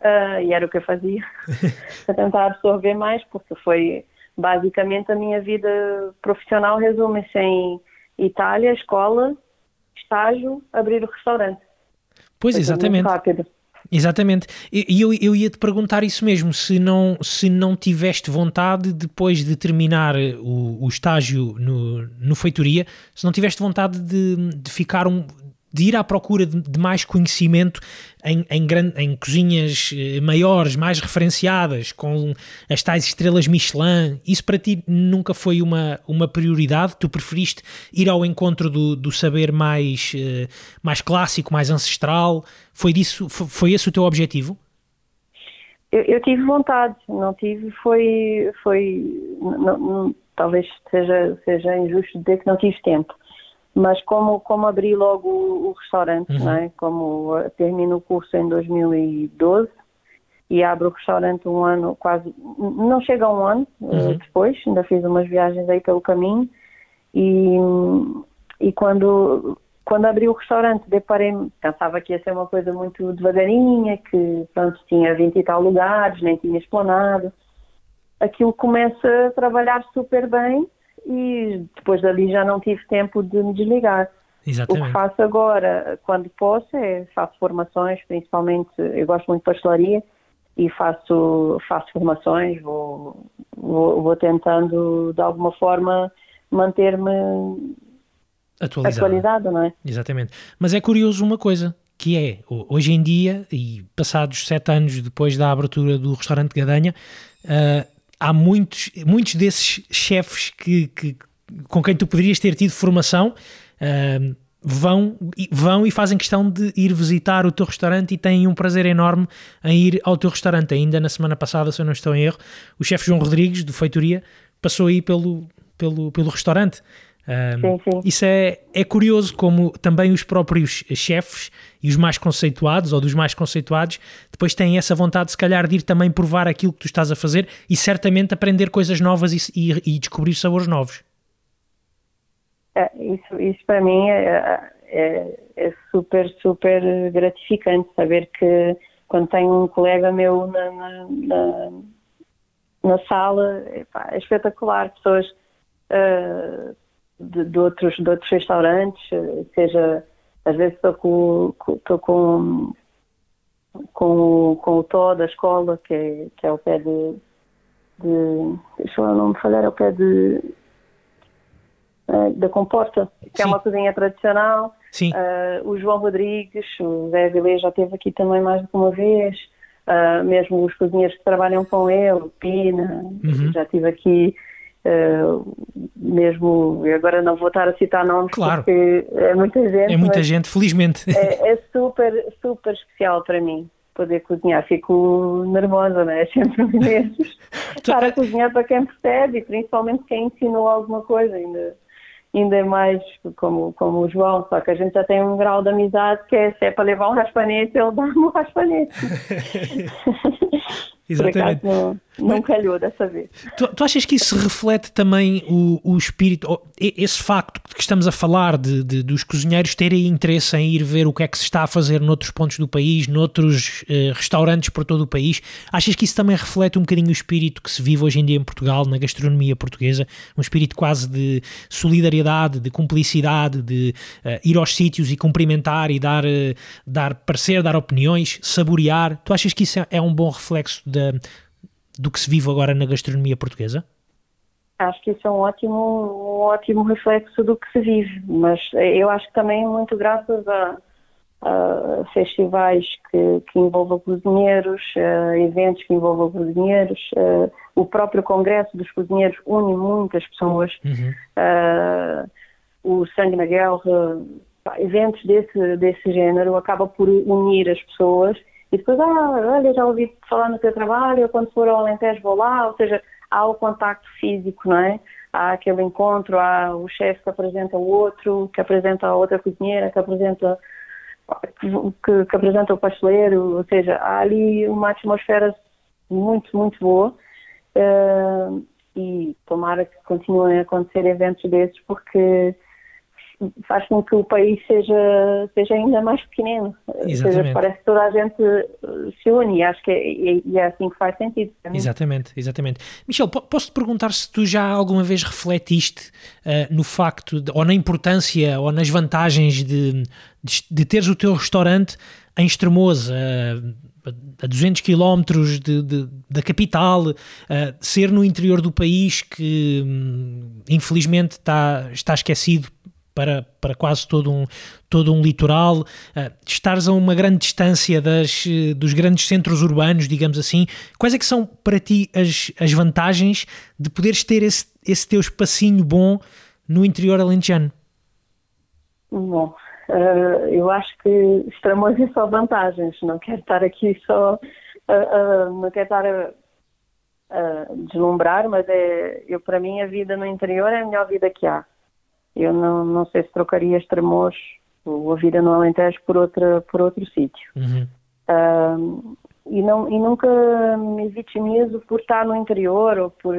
[SPEAKER 1] Uh, e era o que eu fazia, para tentar absorver mais, porque foi basicamente a minha vida profissional resume-se em Itália, escola, estágio, abrir o restaurante.
[SPEAKER 2] Pois, foi exatamente. Rápido. Exatamente. E eu, eu ia te perguntar isso mesmo, se não, se não tiveste vontade, depois de terminar o, o estágio no, no feitoria, se não tiveste vontade de, de ficar um, de ir à procura de, de mais conhecimento em, em, em, cozinhas eh, maiores, mais referenciadas, com as tais estrelas Michelin, isso para ti nunca foi uma, uma prioridade? Tu preferiste ir ao encontro do, do saber mais, eh, mais clássico, mais ancestral? Foi, disso, foi esse o teu objetivo?
[SPEAKER 1] Eu, eu tive vontade, não tive, foi, foi não, não, talvez seja, seja injusto dizer que não tive tempo mas como, como abri logo o, o restaurante, uhum. é? como termino o curso em 2012 e abro o restaurante um ano, quase, não chega a um ano eh, uhum. depois, ainda fiz umas viagens aí pelo caminho e, e quando, quando abri o restaurante deparei pensava que ia ser uma coisa muito devagarinha, que pronto, tinha 20 e tal lugares, nem tinha explanado. Aquilo começa a trabalhar super bem e depois dali já não tive tempo de me desligar.
[SPEAKER 2] Exatamente.
[SPEAKER 1] O que faço agora, quando posso, é faço formações, principalmente, eu gosto muito de pastelaria e faço, faço formações, vou, vou, vou tentando de alguma forma manter-me
[SPEAKER 2] atualizado.
[SPEAKER 1] atualizado, não é?
[SPEAKER 2] Exatamente. Mas é curioso uma coisa, que é, hoje em dia, e passados sete anos depois da abertura do restaurante Gadanha, uh, há muitos, muitos desses chefes que, que, com quem tu poderias ter tido formação uh, vão, vão e fazem questão de ir visitar o teu restaurante e têm um prazer enorme em ir ao teu restaurante. Ainda na semana passada, se eu não estou em erro, o chefe João Rodrigues, do Feitoria, passou aí pelo, pelo, pelo restaurante.
[SPEAKER 1] Um, sim, sim.
[SPEAKER 2] Isso é, é curioso como também os próprios chefes e os mais conceituados ou dos mais conceituados depois têm essa vontade, se calhar, de ir também provar aquilo que tu estás a fazer e certamente aprender coisas novas e, e, e descobrir sabores novos.
[SPEAKER 1] É, isso, isso para mim é, é, é, super, super gratificante saber que quando tenho um colega meu na, na, na, na sala, epá, é espetacular. Pessoas uh, de, de, outros, de outros restaurantes, seja, às vezes estou com, estou com, com, com o Tó da escola, que é, que é ao pé de, de deixa eu não me falhar, ao pé de uh, da Comporta, que Sim. é uma cozinha tradicional.
[SPEAKER 2] Uh,
[SPEAKER 1] o João Rodrigues, o Zé Vilê já esteve aqui também mais que uma vez. Uh, mesmo os cozinheiros que trabalham com ele, o Pina, uhum. já estive aqui Uh, mesmo, agora não vou estar a citar nomes
[SPEAKER 2] claro.
[SPEAKER 1] porque é muita gente.
[SPEAKER 2] É muita gente, felizmente.
[SPEAKER 1] É, é, super, super especial para mim poder cozinhar. Fico nervosa, né? É sempre mesmo. estar a cozinhar para quem percebe e principalmente quem ensinou alguma coisa ainda ainda é mais como, como o João, só que a gente já tem um grau de amizade que é se é para levar um raspanete, ele dá-me um raspanete.
[SPEAKER 2] Exatamente.
[SPEAKER 1] Não, não calhou dessa vez.
[SPEAKER 2] Tu, tu, achas que isso reflete também o, o espírito, esse facto que estamos a falar de, de, dos cozinheiros terem interesse em ir ver o que é que se está a fazer noutros pontos do país, noutros eh, restaurantes por todo o país? Achas que isso também reflete um bocadinho o espírito que se vive hoje em dia em Portugal, na gastronomia portuguesa? Um espírito quase de solidariedade, de cumplicidade, de uh, ir aos sítios e cumprimentar e dar, uh, dar parecer, dar opiniões, saborear. Tu achas que isso é, é um bom reflexo da, do que se vive agora na gastronomia portuguesa?
[SPEAKER 1] Acho que isso é um ótimo, um ótimo reflexo do que se vive, mas eu acho que também muito graças a, a festivais que, que, envolvam cozinheiros, eventos que envolvam cozinheiros, o próprio Congresso dos Cozinheiros une muitas pessoas, uhum. o Sangue na Guerra, eventos desse, desse género acaba por unir as pessoas e depois, ah, olha, já ouvi falar no teu trabalho, eu quando for ao Alentejo vou lá, ou seja, há o contacto físico, não é? Há aquele encontro, há o chefe que apresenta o outro, que apresenta a outra cozinheira, que apresenta que, que apresenta o pasteleiro, ou seja, há ali uma atmosfera muito, muito boa. Uh, e tomara que continuem a acontecer eventos desses porque faz com que o país seja, seja ainda mais pequenino.
[SPEAKER 2] Exatamente. Seja,
[SPEAKER 1] parece que toda a gente uh, se une e acho que é, e é assim que faz sentido.
[SPEAKER 2] Exatamente, exatamente. Michel, posso-te perguntar se tu já alguma vez refletiste uh, no facto, de, ou na importância, ou nas vantagens de, de, de teres o teu restaurante em Estremoz, uh, a 200 km de, de, da capital, uh, ser no interior do país que hum, infelizmente está, está esquecido para, para quase todo um, todo um litoral, uh, estares a uma grande distância das, dos grandes centros urbanos, digamos assim, quais é que são para ti as, as vantagens de poderes ter esse, esse teu espacinho bom no interior alentejano?
[SPEAKER 1] Bom, uh, eu acho que Estremoz é só vantagens, não quero estar aqui só, uh, não quero estar a deslumbrar, mas é, eu para mim a vida no interior é a melhor vida que há eu não, não sei se trocaria Estremoz ou a vida no Alentejo por, outra, por outro sítio. Uhum. Uh, e, não, e nunca me vitimizo por estar no interior ou por.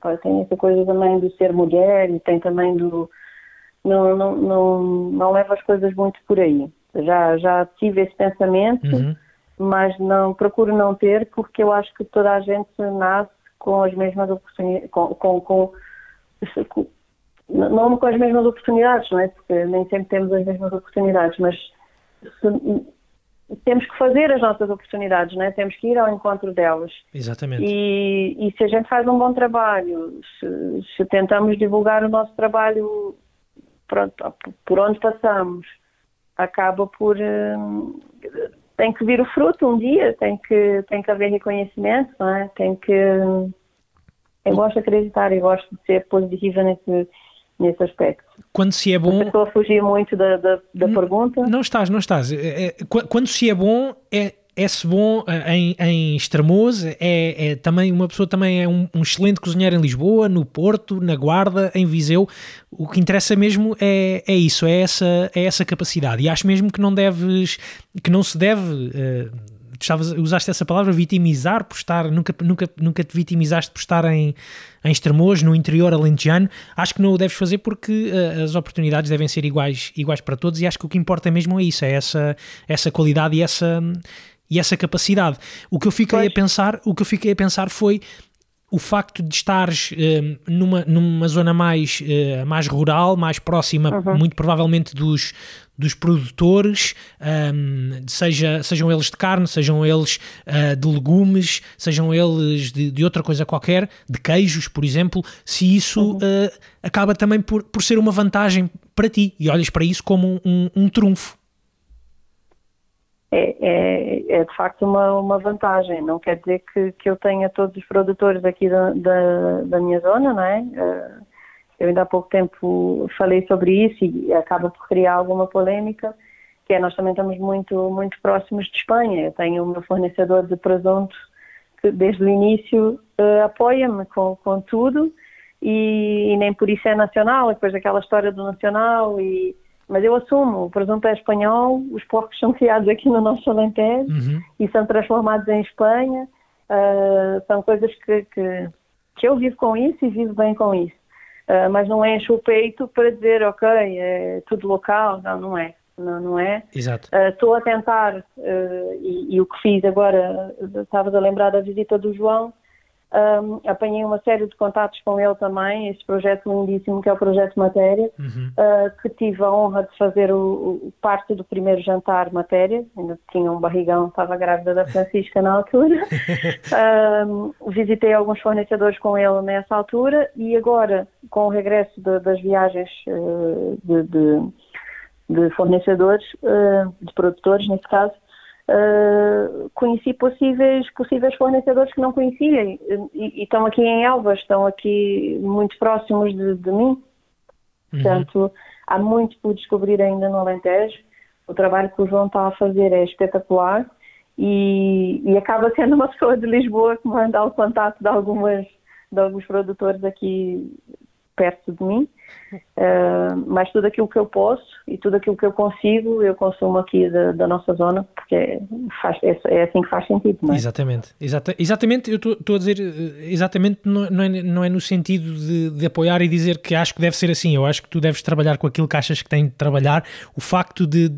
[SPEAKER 1] Pá, tem essa coisa também de ser mulher e tem também do. Não, não, não, não levo as coisas muito por aí. Já, já tive esse pensamento, uhum. mas não procuro não ter porque eu acho que toda a gente nasce com as mesmas oportunidades, com, com, com não com as mesmas oportunidades, não é? Porque nem sempre temos as mesmas oportunidades, mas se, temos que fazer as nossas oportunidades, não é? Temos que ir ao encontro delas.
[SPEAKER 2] Exatamente.
[SPEAKER 1] E, e se a gente faz um bom trabalho, se, se tentamos divulgar o nosso trabalho pronto, por onde passamos, acaba por hum, tem que vir o fruto um dia, tem que tem que haver reconhecimento, não é? Tem que eu gosto de acreditar e gosto de ser positiva nesse nesse aspecto.
[SPEAKER 2] Quando se é bom.
[SPEAKER 1] Estou a fugir muito da, da, da pergunta.
[SPEAKER 2] Não estás, não estás. É, é, quando se é bom, é, é-se bom eh, em, em Estremoz, é, é, também uma pessoa também é um, um, excelente cozinheiro em Lisboa, no Porto, na Guarda, em Viseu. O que interessa mesmo é, é isso, é essa, é essa capacidade. E acho mesmo que não deves, que não se deve. Uh, estavas, usaste essa palavra, vitimizar por estar, nunca, nunca, nunca te vitimizaste por estar em, em Estremoz, no interior alentejano, acho que não o deves fazer porque uh, as oportunidades devem ser iguais, iguais para todos e acho que o que importa mesmo é isso, é essa, essa qualidade e essa, e essa capacidade. O que eu fiquei pois. a pensar, o que eu fiquei a pensar foi o facto de estares uh, numa, numa zona mais, uh, mais rural, mais próxima, uhum. muito provavelmente dos, dos produtores, um, seja, sejam eles de carne, sejam eles uh, de legumes, sejam eles de, de, outra coisa qualquer, de queijos, por exemplo, se isso uhum. acaba também por, por ser uma vantagem para ti e olhas para isso como um, um trunfo
[SPEAKER 1] é, é, é, de facto uma, uma vantagem. Não quer dizer que, que eu tenha todos os produtores aqui da, da, da minha zona, não é? Eh, eu ainda há pouco tempo falei sobre isso e acaba por criar alguma polémica, que é nós também estamos muito, muito próximos de Espanha. Eu tenho o meu fornecedor de presunto que desde o início uh, apoia-me com, com tudo e, e, nem por isso é nacional, depois daquela história do nacional e mas eu assumo, o presunto é espanhol, os porcos são criados aqui no nosso Alentejo uhum. e são transformados em Espanha. Uh, são coisas que, que, que, eu vivo com isso e vivo bem com isso. Uh, mas não encho o peito para dizer, ok, é tudo local. Não, não é. Não, não é.
[SPEAKER 2] Exato.
[SPEAKER 1] Estou uh, a tentar, e, e, o que fiz agora, estavas a lembrar da visita do João, um, apanhei uma série de contatos com ele também, este projeto lindíssimo que é o Projeto Matéria, uhum. uh, que tive a honra de fazer o, o, parte do primeiro jantar Matéria, ainda tinha um barrigão, estava grávida da Francisca na altura. um, visitei alguns fornecedores com ele nessa altura e agora, com o regresso de, das viagens uh, de, de, de, fornecedores, uh, de produtores nesse caso, Uh, conheci possíveis, possíveis fornecedores que não conhecia e, e, estão aqui em Elvas, estão aqui muito próximos de, de mim. Uhum. Portanto, há muito por descobrir ainda no Alentejo. O trabalho que o João está a fazer é espetacular e, e acaba sendo uma pessoa de Lisboa que manda o contato de, algumas, de alguns produtores aqui perto de mim, uh, mas tudo aquilo que eu posso e tudo aquilo que eu consigo, eu consumo aqui da, da nossa zona, porque é, faz, é, é, assim que faz sentido, não é?
[SPEAKER 2] Exatamente, Exata, exatamente, eu estou a dizer, eh, exatamente não, não, é, não é no sentido de, de, apoiar e dizer que acho que deve ser assim, eu acho que tu deves trabalhar com aquilo que achas que tem de trabalhar, o facto de,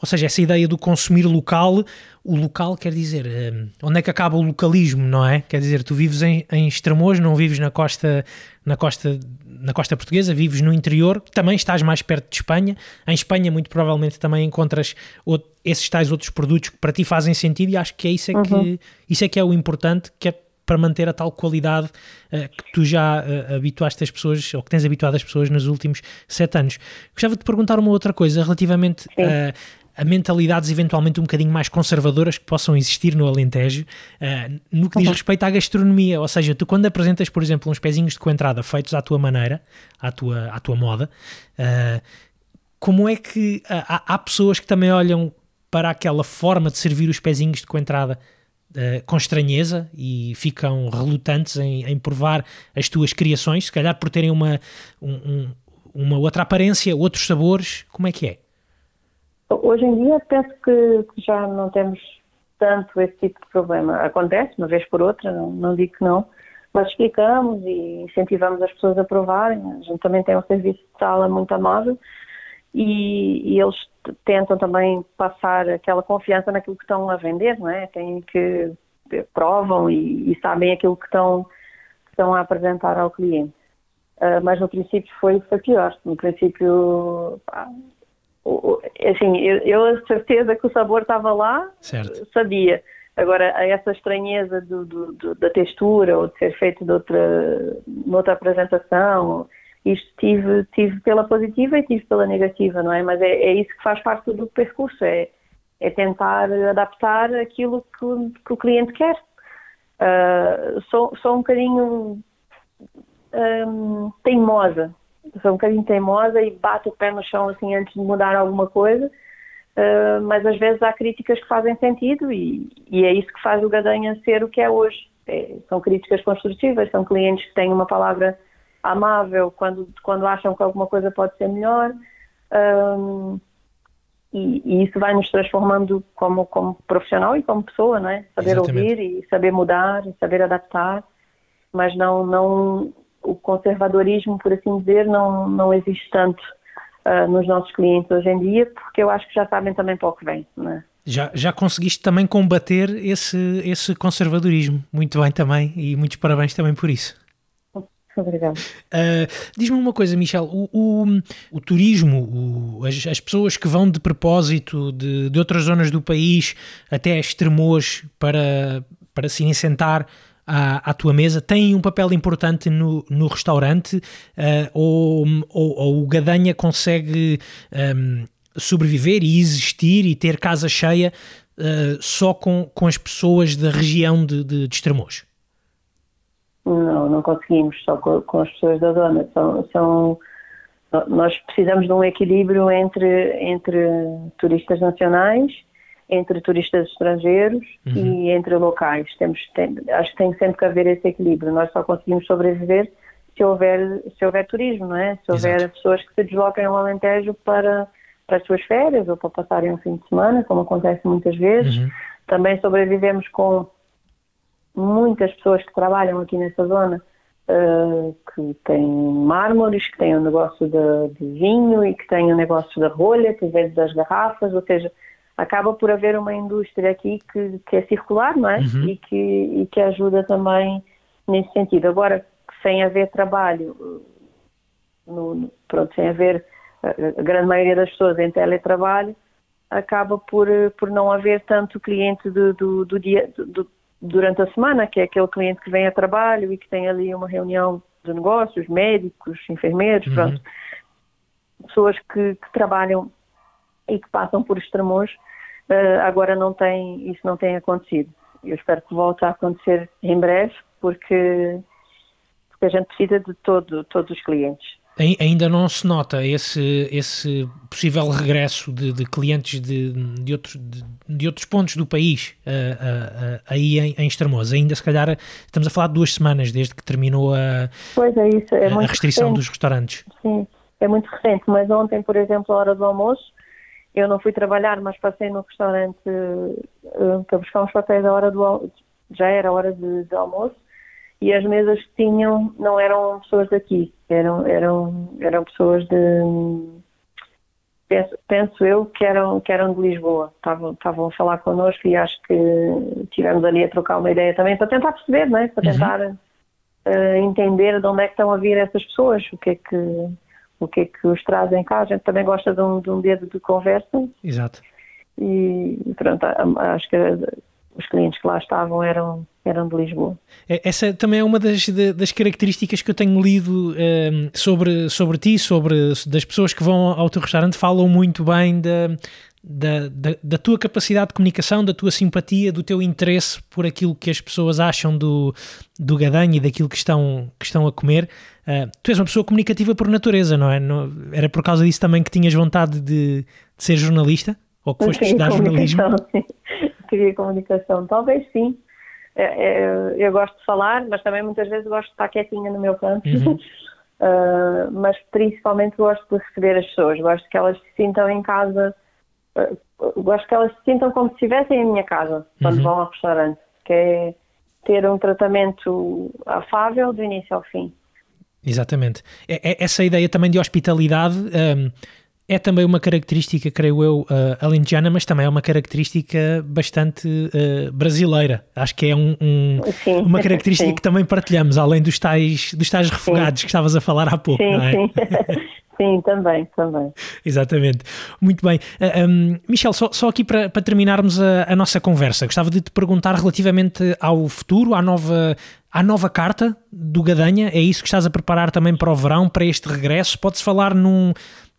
[SPEAKER 2] ou seja, essa ideia do consumir local, o local quer dizer, um, onde é que acaba o localismo, não é? Quer dizer, tu vives em, em Estremoz, não vives na costa, na costa na costa portuguesa, vives no interior, também estás mais perto de Espanha. Em Espanha, muito provavelmente, também encontras outro, esses tais outros produtos que para ti fazem sentido e acho que é isso é, uhum. que, isso é que é o importante, que é para manter a tal qualidade uh, que tu já uh, habituaste as pessoas, ou que tens habituado as pessoas nos últimos sete anos. Gostava de te perguntar uma outra coisa relativamente uh, a mentalidades eventualmente um bocadinho mais conservadoras que possam existir no Alentejo uh, no que diz respeito à gastronomia. Ou seja, tu quando apresentas, por exemplo, uns pezinhos de coentrada feitos à tua maneira, à tua, à tua moda, uh, como é que há, há, pessoas que também olham para aquela forma de servir os pezinhos de coentrada uh, com estranheza e ficam relutantes em, em, provar as tuas criações, se calhar por terem uma, um, uma outra aparência, outros sabores, como é que é?
[SPEAKER 1] Hoje em dia penso que, já não temos tanto esse tipo de problema. Acontece, uma vez por outra, não, não digo que não, mas explicamos e incentivamos as pessoas a provarem. A gente também tem um serviço de sala muito amável e, e, eles tentam também passar aquela confiança naquilo que estão a vender, não é? Têm que provam e, e sabem aquilo que estão, que estão a apresentar ao cliente. Uh, mas no princípio foi, foi pior. No princípio, pá, assim, eu, eu a certeza que o sabor estava lá, certo. sabia. Agora, essa estranheza do, do, do, da textura ou de ser feito de outra, outra apresentação, isto tive, tive pela positiva e tive pela negativa, não é? Mas é, é isso que faz parte do percurso, é, é tentar adaptar aquilo que, que o cliente quer. Uh, sou, sou um bocadinho um, teimosa, sou um bocadinho teimosa e bato o pé no chão assim antes de mudar alguma coisa, uh, mas às vezes há críticas que fazem sentido e, e é isso que faz o Gadanha ser o que é hoje. É, são críticas construtivas, são clientes que têm uma palavra amável quando, quando acham que alguma coisa pode ser melhor. Um, e, e, isso vai nos transformando como, como profissional e como pessoa, não é? Saber Exatamente. ouvir e saber mudar, e saber adaptar, mas não, não, o conservadorismo, por assim dizer, não, não existe tanto uh, nos nossos clientes hoje em dia, porque eu acho que já sabem também para o que vem. Né?
[SPEAKER 2] Já, já conseguiste também combater esse, esse conservadorismo. Muito bem também e muitos parabéns também por isso.
[SPEAKER 1] Obrigado.
[SPEAKER 2] Uh, Diz-me uma coisa, Michel: o, o, o turismo, o, as, as, pessoas que vão de propósito de, de outras zonas do país até Estremoz para, para se incentar à, à, tua mesa têm um papel importante no, no restaurante uh, ou, ou, ou, o Gadanha consegue um, sobreviver e existir e ter casa cheia uh, só com, com as pessoas da região de, de, de Estremoz?
[SPEAKER 1] Não, não conseguimos só com, com as pessoas da zona. São, são, nós precisamos de um equilíbrio entre, entre turistas nacionais, entre turistas estrangeiros uhum. e entre locais. Temos, tem, acho que tem sempre que haver esse equilíbrio. Nós só conseguimos sobreviver se houver, se houver turismo, não é? Se houver Exato. pessoas que se deslocam ao Alentejo para, para as suas férias ou para passarem um fim de semana, como acontece muitas vezes. Uhum. Também sobrevivemos com muitas pessoas que trabalham aqui nessa zona uh, que têm mármores, que têm o um negócio de, de, vinho e que têm o um negócio da rolha, que vende das garrafas, ou seja, acaba por haver uma indústria aqui que, que é circular, não é? Uhum. E, que, e que ajuda também nesse sentido. Agora, sem haver trabalho, no, no, pronto, sem haver a grande maioria das pessoas em teletrabalho, acaba por, por não haver tanto cliente do, do, do dia, do, durante a semana, que é aquele cliente que vem a trabalho e que tem ali uma reunião de negócios, médicos, enfermeiros, uhum. pronto. Pessoas que, que, trabalham e que passam por extremos, uh, agora não tem, isso não tem acontecido. Eu espero que volte a acontecer em breve, porque, porque a gente precisa de todo, todos os clientes
[SPEAKER 2] ainda não se nota esse, esse possível regresso de, de clientes de, de, outros, de, de, outros pontos do país uh, uh, uh, aí em, em Estremoz. Ainda se calhar estamos a falar de duas semanas desde que terminou a,
[SPEAKER 1] pois é isso, é a
[SPEAKER 2] restrição
[SPEAKER 1] recente.
[SPEAKER 2] dos restaurantes.
[SPEAKER 1] Sim, é muito recente, mas ontem, por exemplo, a hora do almoço, eu não fui trabalhar, mas passei no restaurante para buscar uns papéis à hora do já era a hora de, de almoço e as mesas que tinham não eram pessoas daqui, eram, eram, eram pessoas de. Penso, penso eu que eram, que eram de Lisboa. Estavam, estavam a falar connosco e acho que tivemos ali a trocar uma ideia também para tentar perceber, não é? para uhum. tentar uhum. uh, entender de onde é que estão a vir essas pessoas, o que é que, o que, é que os trazem cá. A gente também gosta de um, de um dedo de conversa.
[SPEAKER 2] Exato.
[SPEAKER 1] E pronto, acho que os clientes que lá estavam eram, eram de Lisboa.
[SPEAKER 2] É, essa também é uma das, das características que eu tenho lido um, ehm, sobre, sobre ti, sobre das pessoas que vão ao teu restaurante, falam muito bem da, da, da, da, tua capacidade de comunicação, da tua simpatia, do teu interesse por aquilo que as pessoas acham do, do gadanho e daquilo que estão, que estão a comer. Uh, tu és uma pessoa comunicativa por natureza, não é? Não, era por causa disso também que tinhas vontade de, de ser jornalista? Ou que foste estudar jornalismo?
[SPEAKER 1] Sim queria comunicação? Talvez sim. É, é, eu gosto de falar, mas também muitas vezes gosto de estar quietinha no meu canto. Uhum. uh, mas principalmente gosto de receber as pessoas, gosto que elas se sintam em casa, uh, gosto que elas se sintam como se estivessem em minha casa quando uhum. vão ao restaurante, que é ter um tratamento afável do início ao fim.
[SPEAKER 2] Exatamente. É, é, essa ideia também de hospitalidade. Um é também uma característica, creio eu, uh, alentejana, mas também é uma característica bastante uh, brasileira. Acho que é um, um, uma característica sim. que também partilhamos, além dos tais, dos tais refogados sim. que estavas a falar há pouco,
[SPEAKER 1] sim,
[SPEAKER 2] não é?
[SPEAKER 1] Sim. sim, também, também.
[SPEAKER 2] Exatamente. Muito bem. Uh, ah, um, Michel, só, só, aqui para, para terminarmos a, a, nossa conversa, gostava de te perguntar relativamente ao futuro, à nova, à nova carta do Gadanha. É isso que estás a preparar também para o verão, para este regresso? Pode-se falar num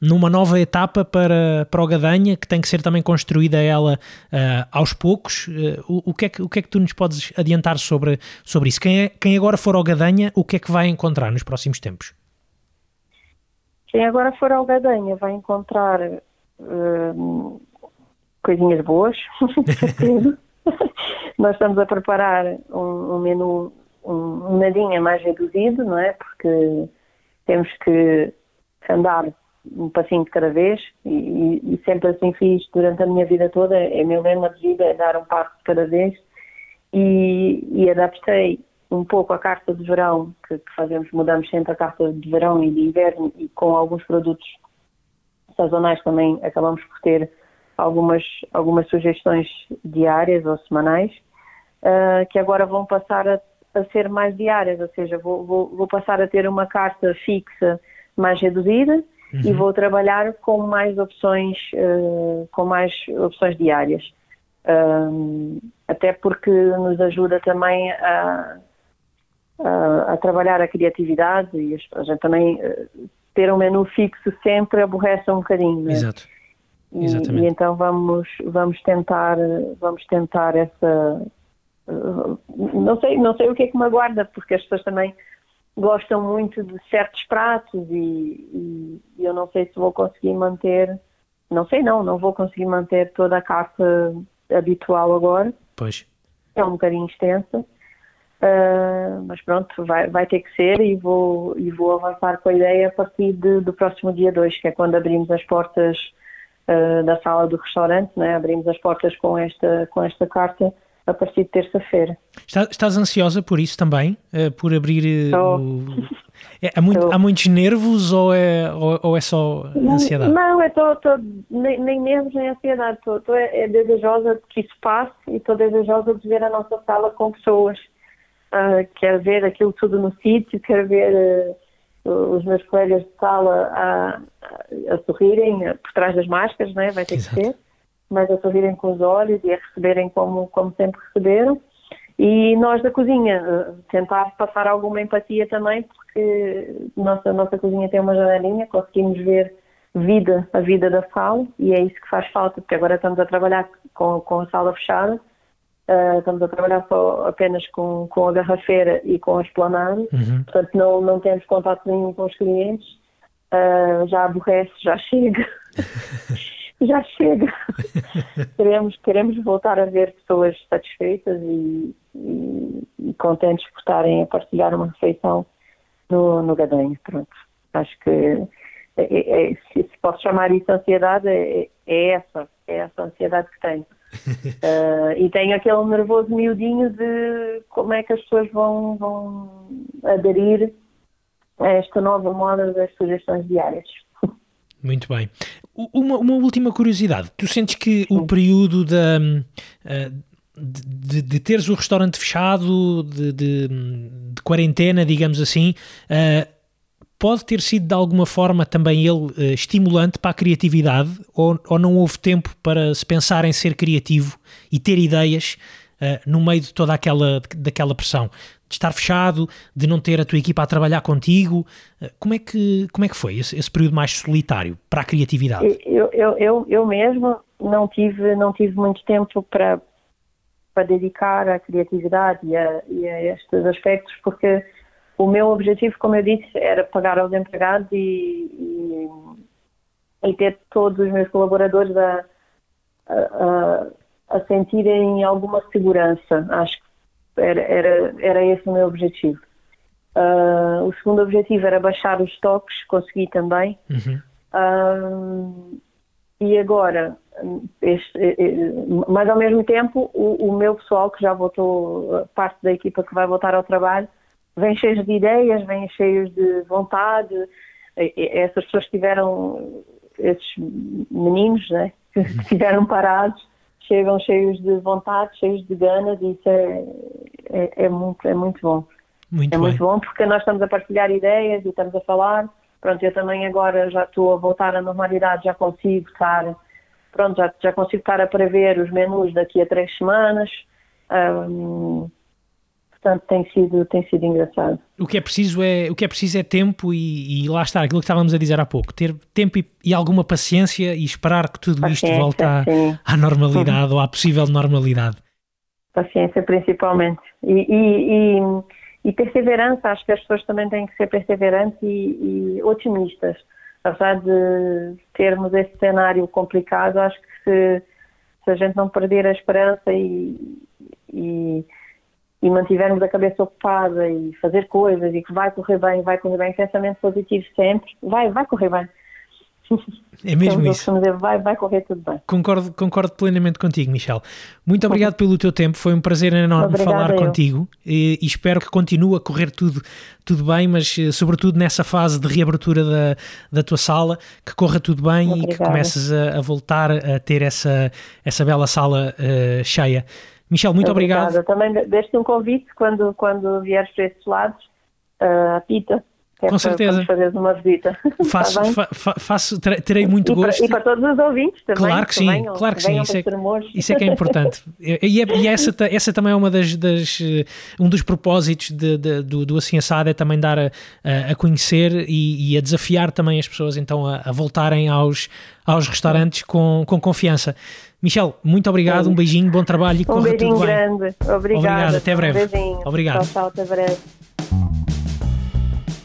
[SPEAKER 2] numa nova etapa para, para o Gadanha, que tem que ser também construída ela uh, aos poucos. Uh, o, o, que é que, o que é que tu nos podes adiantar sobre, sobre isso? Quem, é, quem agora for ao Gadanha, o que é que vai encontrar nos próximos tempos?
[SPEAKER 1] Quem agora for ao Gadanha vai encontrar uh, coisinhas boas. Nós estamos a preparar um, um menu um, um nadinha mais reduzido, não é? Porque temos que andar um passinho de cada vez e, e, sempre assim fiz durante a minha vida toda. É meu lema de vida é dar um passo de cada vez e, e adaptei um pouco a carta de verão que, que, fazemos, mudamos sempre a carta de verão e de inverno e com alguns produtos sazonais também acabamos por ter algumas, algumas sugestões diárias ou semanais, uh, que agora vão passar a, a, ser mais diárias, ou seja, vou, vou, vou, passar a ter uma carta fixa mais reduzida uhum. e vou trabalhar com mais opções, uh, com mais opções diárias. Um, até porque nos ajuda também a, a, a, trabalhar a criatividade e a gente também ter um menu fixo sempre aborrece um bocadinho. Né?
[SPEAKER 2] Exato.
[SPEAKER 1] Exatamente. E, e, então vamos vamos tentar vamos tentar essa não sei não sei o que é que me aguarda porque as pessoas também gostam muito de certos pratos e, e eu não sei se vou conseguir manter não sei não não vou conseguir manter toda a carta habitual agora
[SPEAKER 2] pois
[SPEAKER 1] é um bocadinho extensa Uh, mas pronto, vai, vai ter que ser e vou, e vou avançar com a ideia a partir de, do próximo dia 2, que é quando abrimos as portas uh, da sala do restaurante, né? abrimos as portas com esta, com esta carta a partir de terça-feira.
[SPEAKER 2] Está, estás ansiosa por isso também? Uh, por abrir o... é, há, muito, há, muitos nervos ou é, ou, ou é só ansiedade?
[SPEAKER 1] Não, é tô, tô, nem, nem, nervos nem ansiedade. Estou é, é desejosa que isso passe e estou desejosa de ver a nossa sala com pessoas uh, quero ver aquilo tudo no sítio, quero ver uh, os meus colegas de sala a, a, a sorrirem uh, por trás das máscaras, né? vai ter Exato. que ser, mas a sorrirem com os olhos e a receberem como, como sempre receberam. E nós da cozinha, uh, tentar passar alguma empatia também, porque nossa, nossa cozinha tem uma janelinha, conseguimos ver vida, a vida da sala, e é isso que faz falta, porque agora estamos a trabalhar com, com a sala fechada, Uh, estamos a trabalhar só apenas com, com a garrafeira e com a esplanada, uhum. portanto não, não temos contato nenhum com os clientes, uh, já aborrece, já chega, já chega. queremos, queremos voltar a ver pessoas satisfeitas e, e, e, contentes por estarem a partilhar uma refeição no, no Gadanho, pronto. Acho que é, é, é se, se posso chamar isso ansiedade, é, é essa, é essa ansiedade que tenho uh, e tenho aquele nervoso miudinho de como é que as pessoas vão, vão aderir a esta nova moda das sugestões diárias.
[SPEAKER 2] Muito bem. Uma, uma última curiosidade. Tu sentes que Sim. o período da. Uh, de, de, teres o restaurante fechado, de, de, de quarentena, digamos assim, uh, pode ter sido de alguma forma também ele uh, estimulante para a criatividade ou, ou não houve tempo para se pensar em ser criativo e ter ideias uh, no meio de toda aquela daquela pressão de estar fechado, de não ter a tua equipa a trabalhar contigo. Uh, como é que como é que foi esse, esse, período mais solitário para a criatividade?
[SPEAKER 1] Eu, eu, eu, eu mesmo não tive não tive muito tempo para para dedicar à criatividade e a, e a estes aspectos porque o meu objetivo, como eu disse, era pagar aos empregados e, e, e ter todos os meus colaboradores a, a, a, sentirem alguma segurança. Acho que era, era, era esse o meu objetivo. Uh, o segundo objetivo era baixar os estoques, consegui também. Uhum. Uh, e agora, este, mas ao mesmo tempo, o, o, meu pessoal, que já voltou, parte da equipa que vai voltar ao trabalho, vêm cheios de ideias, vêm cheios de vontade. Essas pessoas tiveram, esses meninos, né, que estiveram parados, chegam cheios de vontade, cheios de ganas e isso é, é, é muito, é muito bom.
[SPEAKER 2] Muito
[SPEAKER 1] é
[SPEAKER 2] bem.
[SPEAKER 1] muito bom porque nós estamos a partilhar ideias e estamos a falar. Pronto, eu também agora já estou a voltar à normalidade, já consigo estar, pronto, já, já consigo estar a prever os menus daqui a três semanas. Um, portanto tem sido, tem sido engraçado.
[SPEAKER 2] O que é preciso é, o que é, preciso é tempo e, e lá está, aquilo que estávamos a dizer há pouco, ter tempo e, e alguma paciência e esperar que tudo paciência, isto volte à, à normalidade ou à possível normalidade.
[SPEAKER 1] Paciência principalmente. E, e, e, perseverança, acho que as pessoas também têm que ser perseverantes e, otimistas. Apesar de termos esse cenário complicado, acho que se, se a gente não perder a esperança e, e mantivermos a cabeça ocupada e fazer coisas e que vai correr bem, vai correr bem, pensamento positivo sempre, vai, vai correr bem.
[SPEAKER 2] É mesmo
[SPEAKER 1] então,
[SPEAKER 2] isso.
[SPEAKER 1] Dizer, vai, vai correr tudo bem.
[SPEAKER 2] Concordo, concordo plenamente contigo, Michel. Muito obrigado pelo teu tempo, foi um prazer enorme Obrigada falar contigo e, e, espero que continue a correr tudo, tudo bem, mas eh, sobretudo nessa fase de reabertura da, da tua sala, que corra tudo bem Obrigada. e que comeces a, a, voltar a ter essa, essa bela sala uh, cheia. Michel, muito Obrigada. obrigado.
[SPEAKER 1] Também deste um convite quando, quando vieres para estes lados, uh, Pita
[SPEAKER 2] é Com certeza.
[SPEAKER 1] Para fazer uma visita.
[SPEAKER 2] Faço, tá fa, faço terei muito
[SPEAKER 1] e
[SPEAKER 2] gosto.
[SPEAKER 1] Para, e para todos os ouvintes também.
[SPEAKER 2] Claro que sim, claro que sim. Isso é, isso é, que é importante. e, é, e essa, essa também é uma das, das um dos propósitos de, de, do, do Assim Assado é também dar a, a conhecer e, e, a desafiar também as pessoas então a, a voltarem aos, aos restaurantes com, com confiança. Michel, muito obrigado, um beijinho, bom trabalho e um corra tudo bem.
[SPEAKER 1] Um beijinho grande, obrigado.
[SPEAKER 2] Obrigado, até breve.
[SPEAKER 1] Um beijinho.
[SPEAKER 2] Obrigado.
[SPEAKER 1] Tchau, tchau, até breve.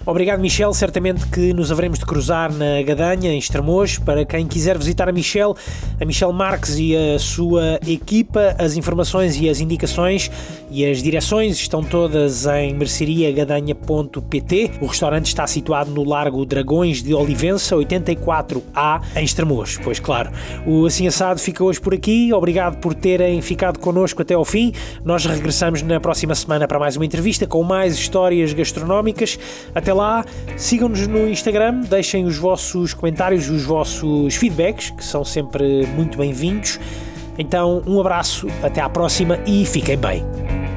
[SPEAKER 2] Obrigado, Michel. Certamente que nos haveremos de cruzar na Gadanha, em Estremoz. Para quem quiser visitar a Michel, a Michel Marques e a sua equipa, as informações e as indicações e as direções estão todas em merceariagadanha.pt. O restaurante está situado no Largo Dragões de Olivença, 84A, em Estremoz. Pois claro, o Assim Assado fica hoje por aqui. Obrigado por terem ficado connosco até ao fim. Nós regressamos na próxima semana para mais uma entrevista com mais histórias gastronómicas. Até lá, sigam-nos no Instagram, deixem os vossos comentários, os vossos feedbacks, que são sempre muito bem-vindos. Então, um abraço, até à próxima e fiquem bem.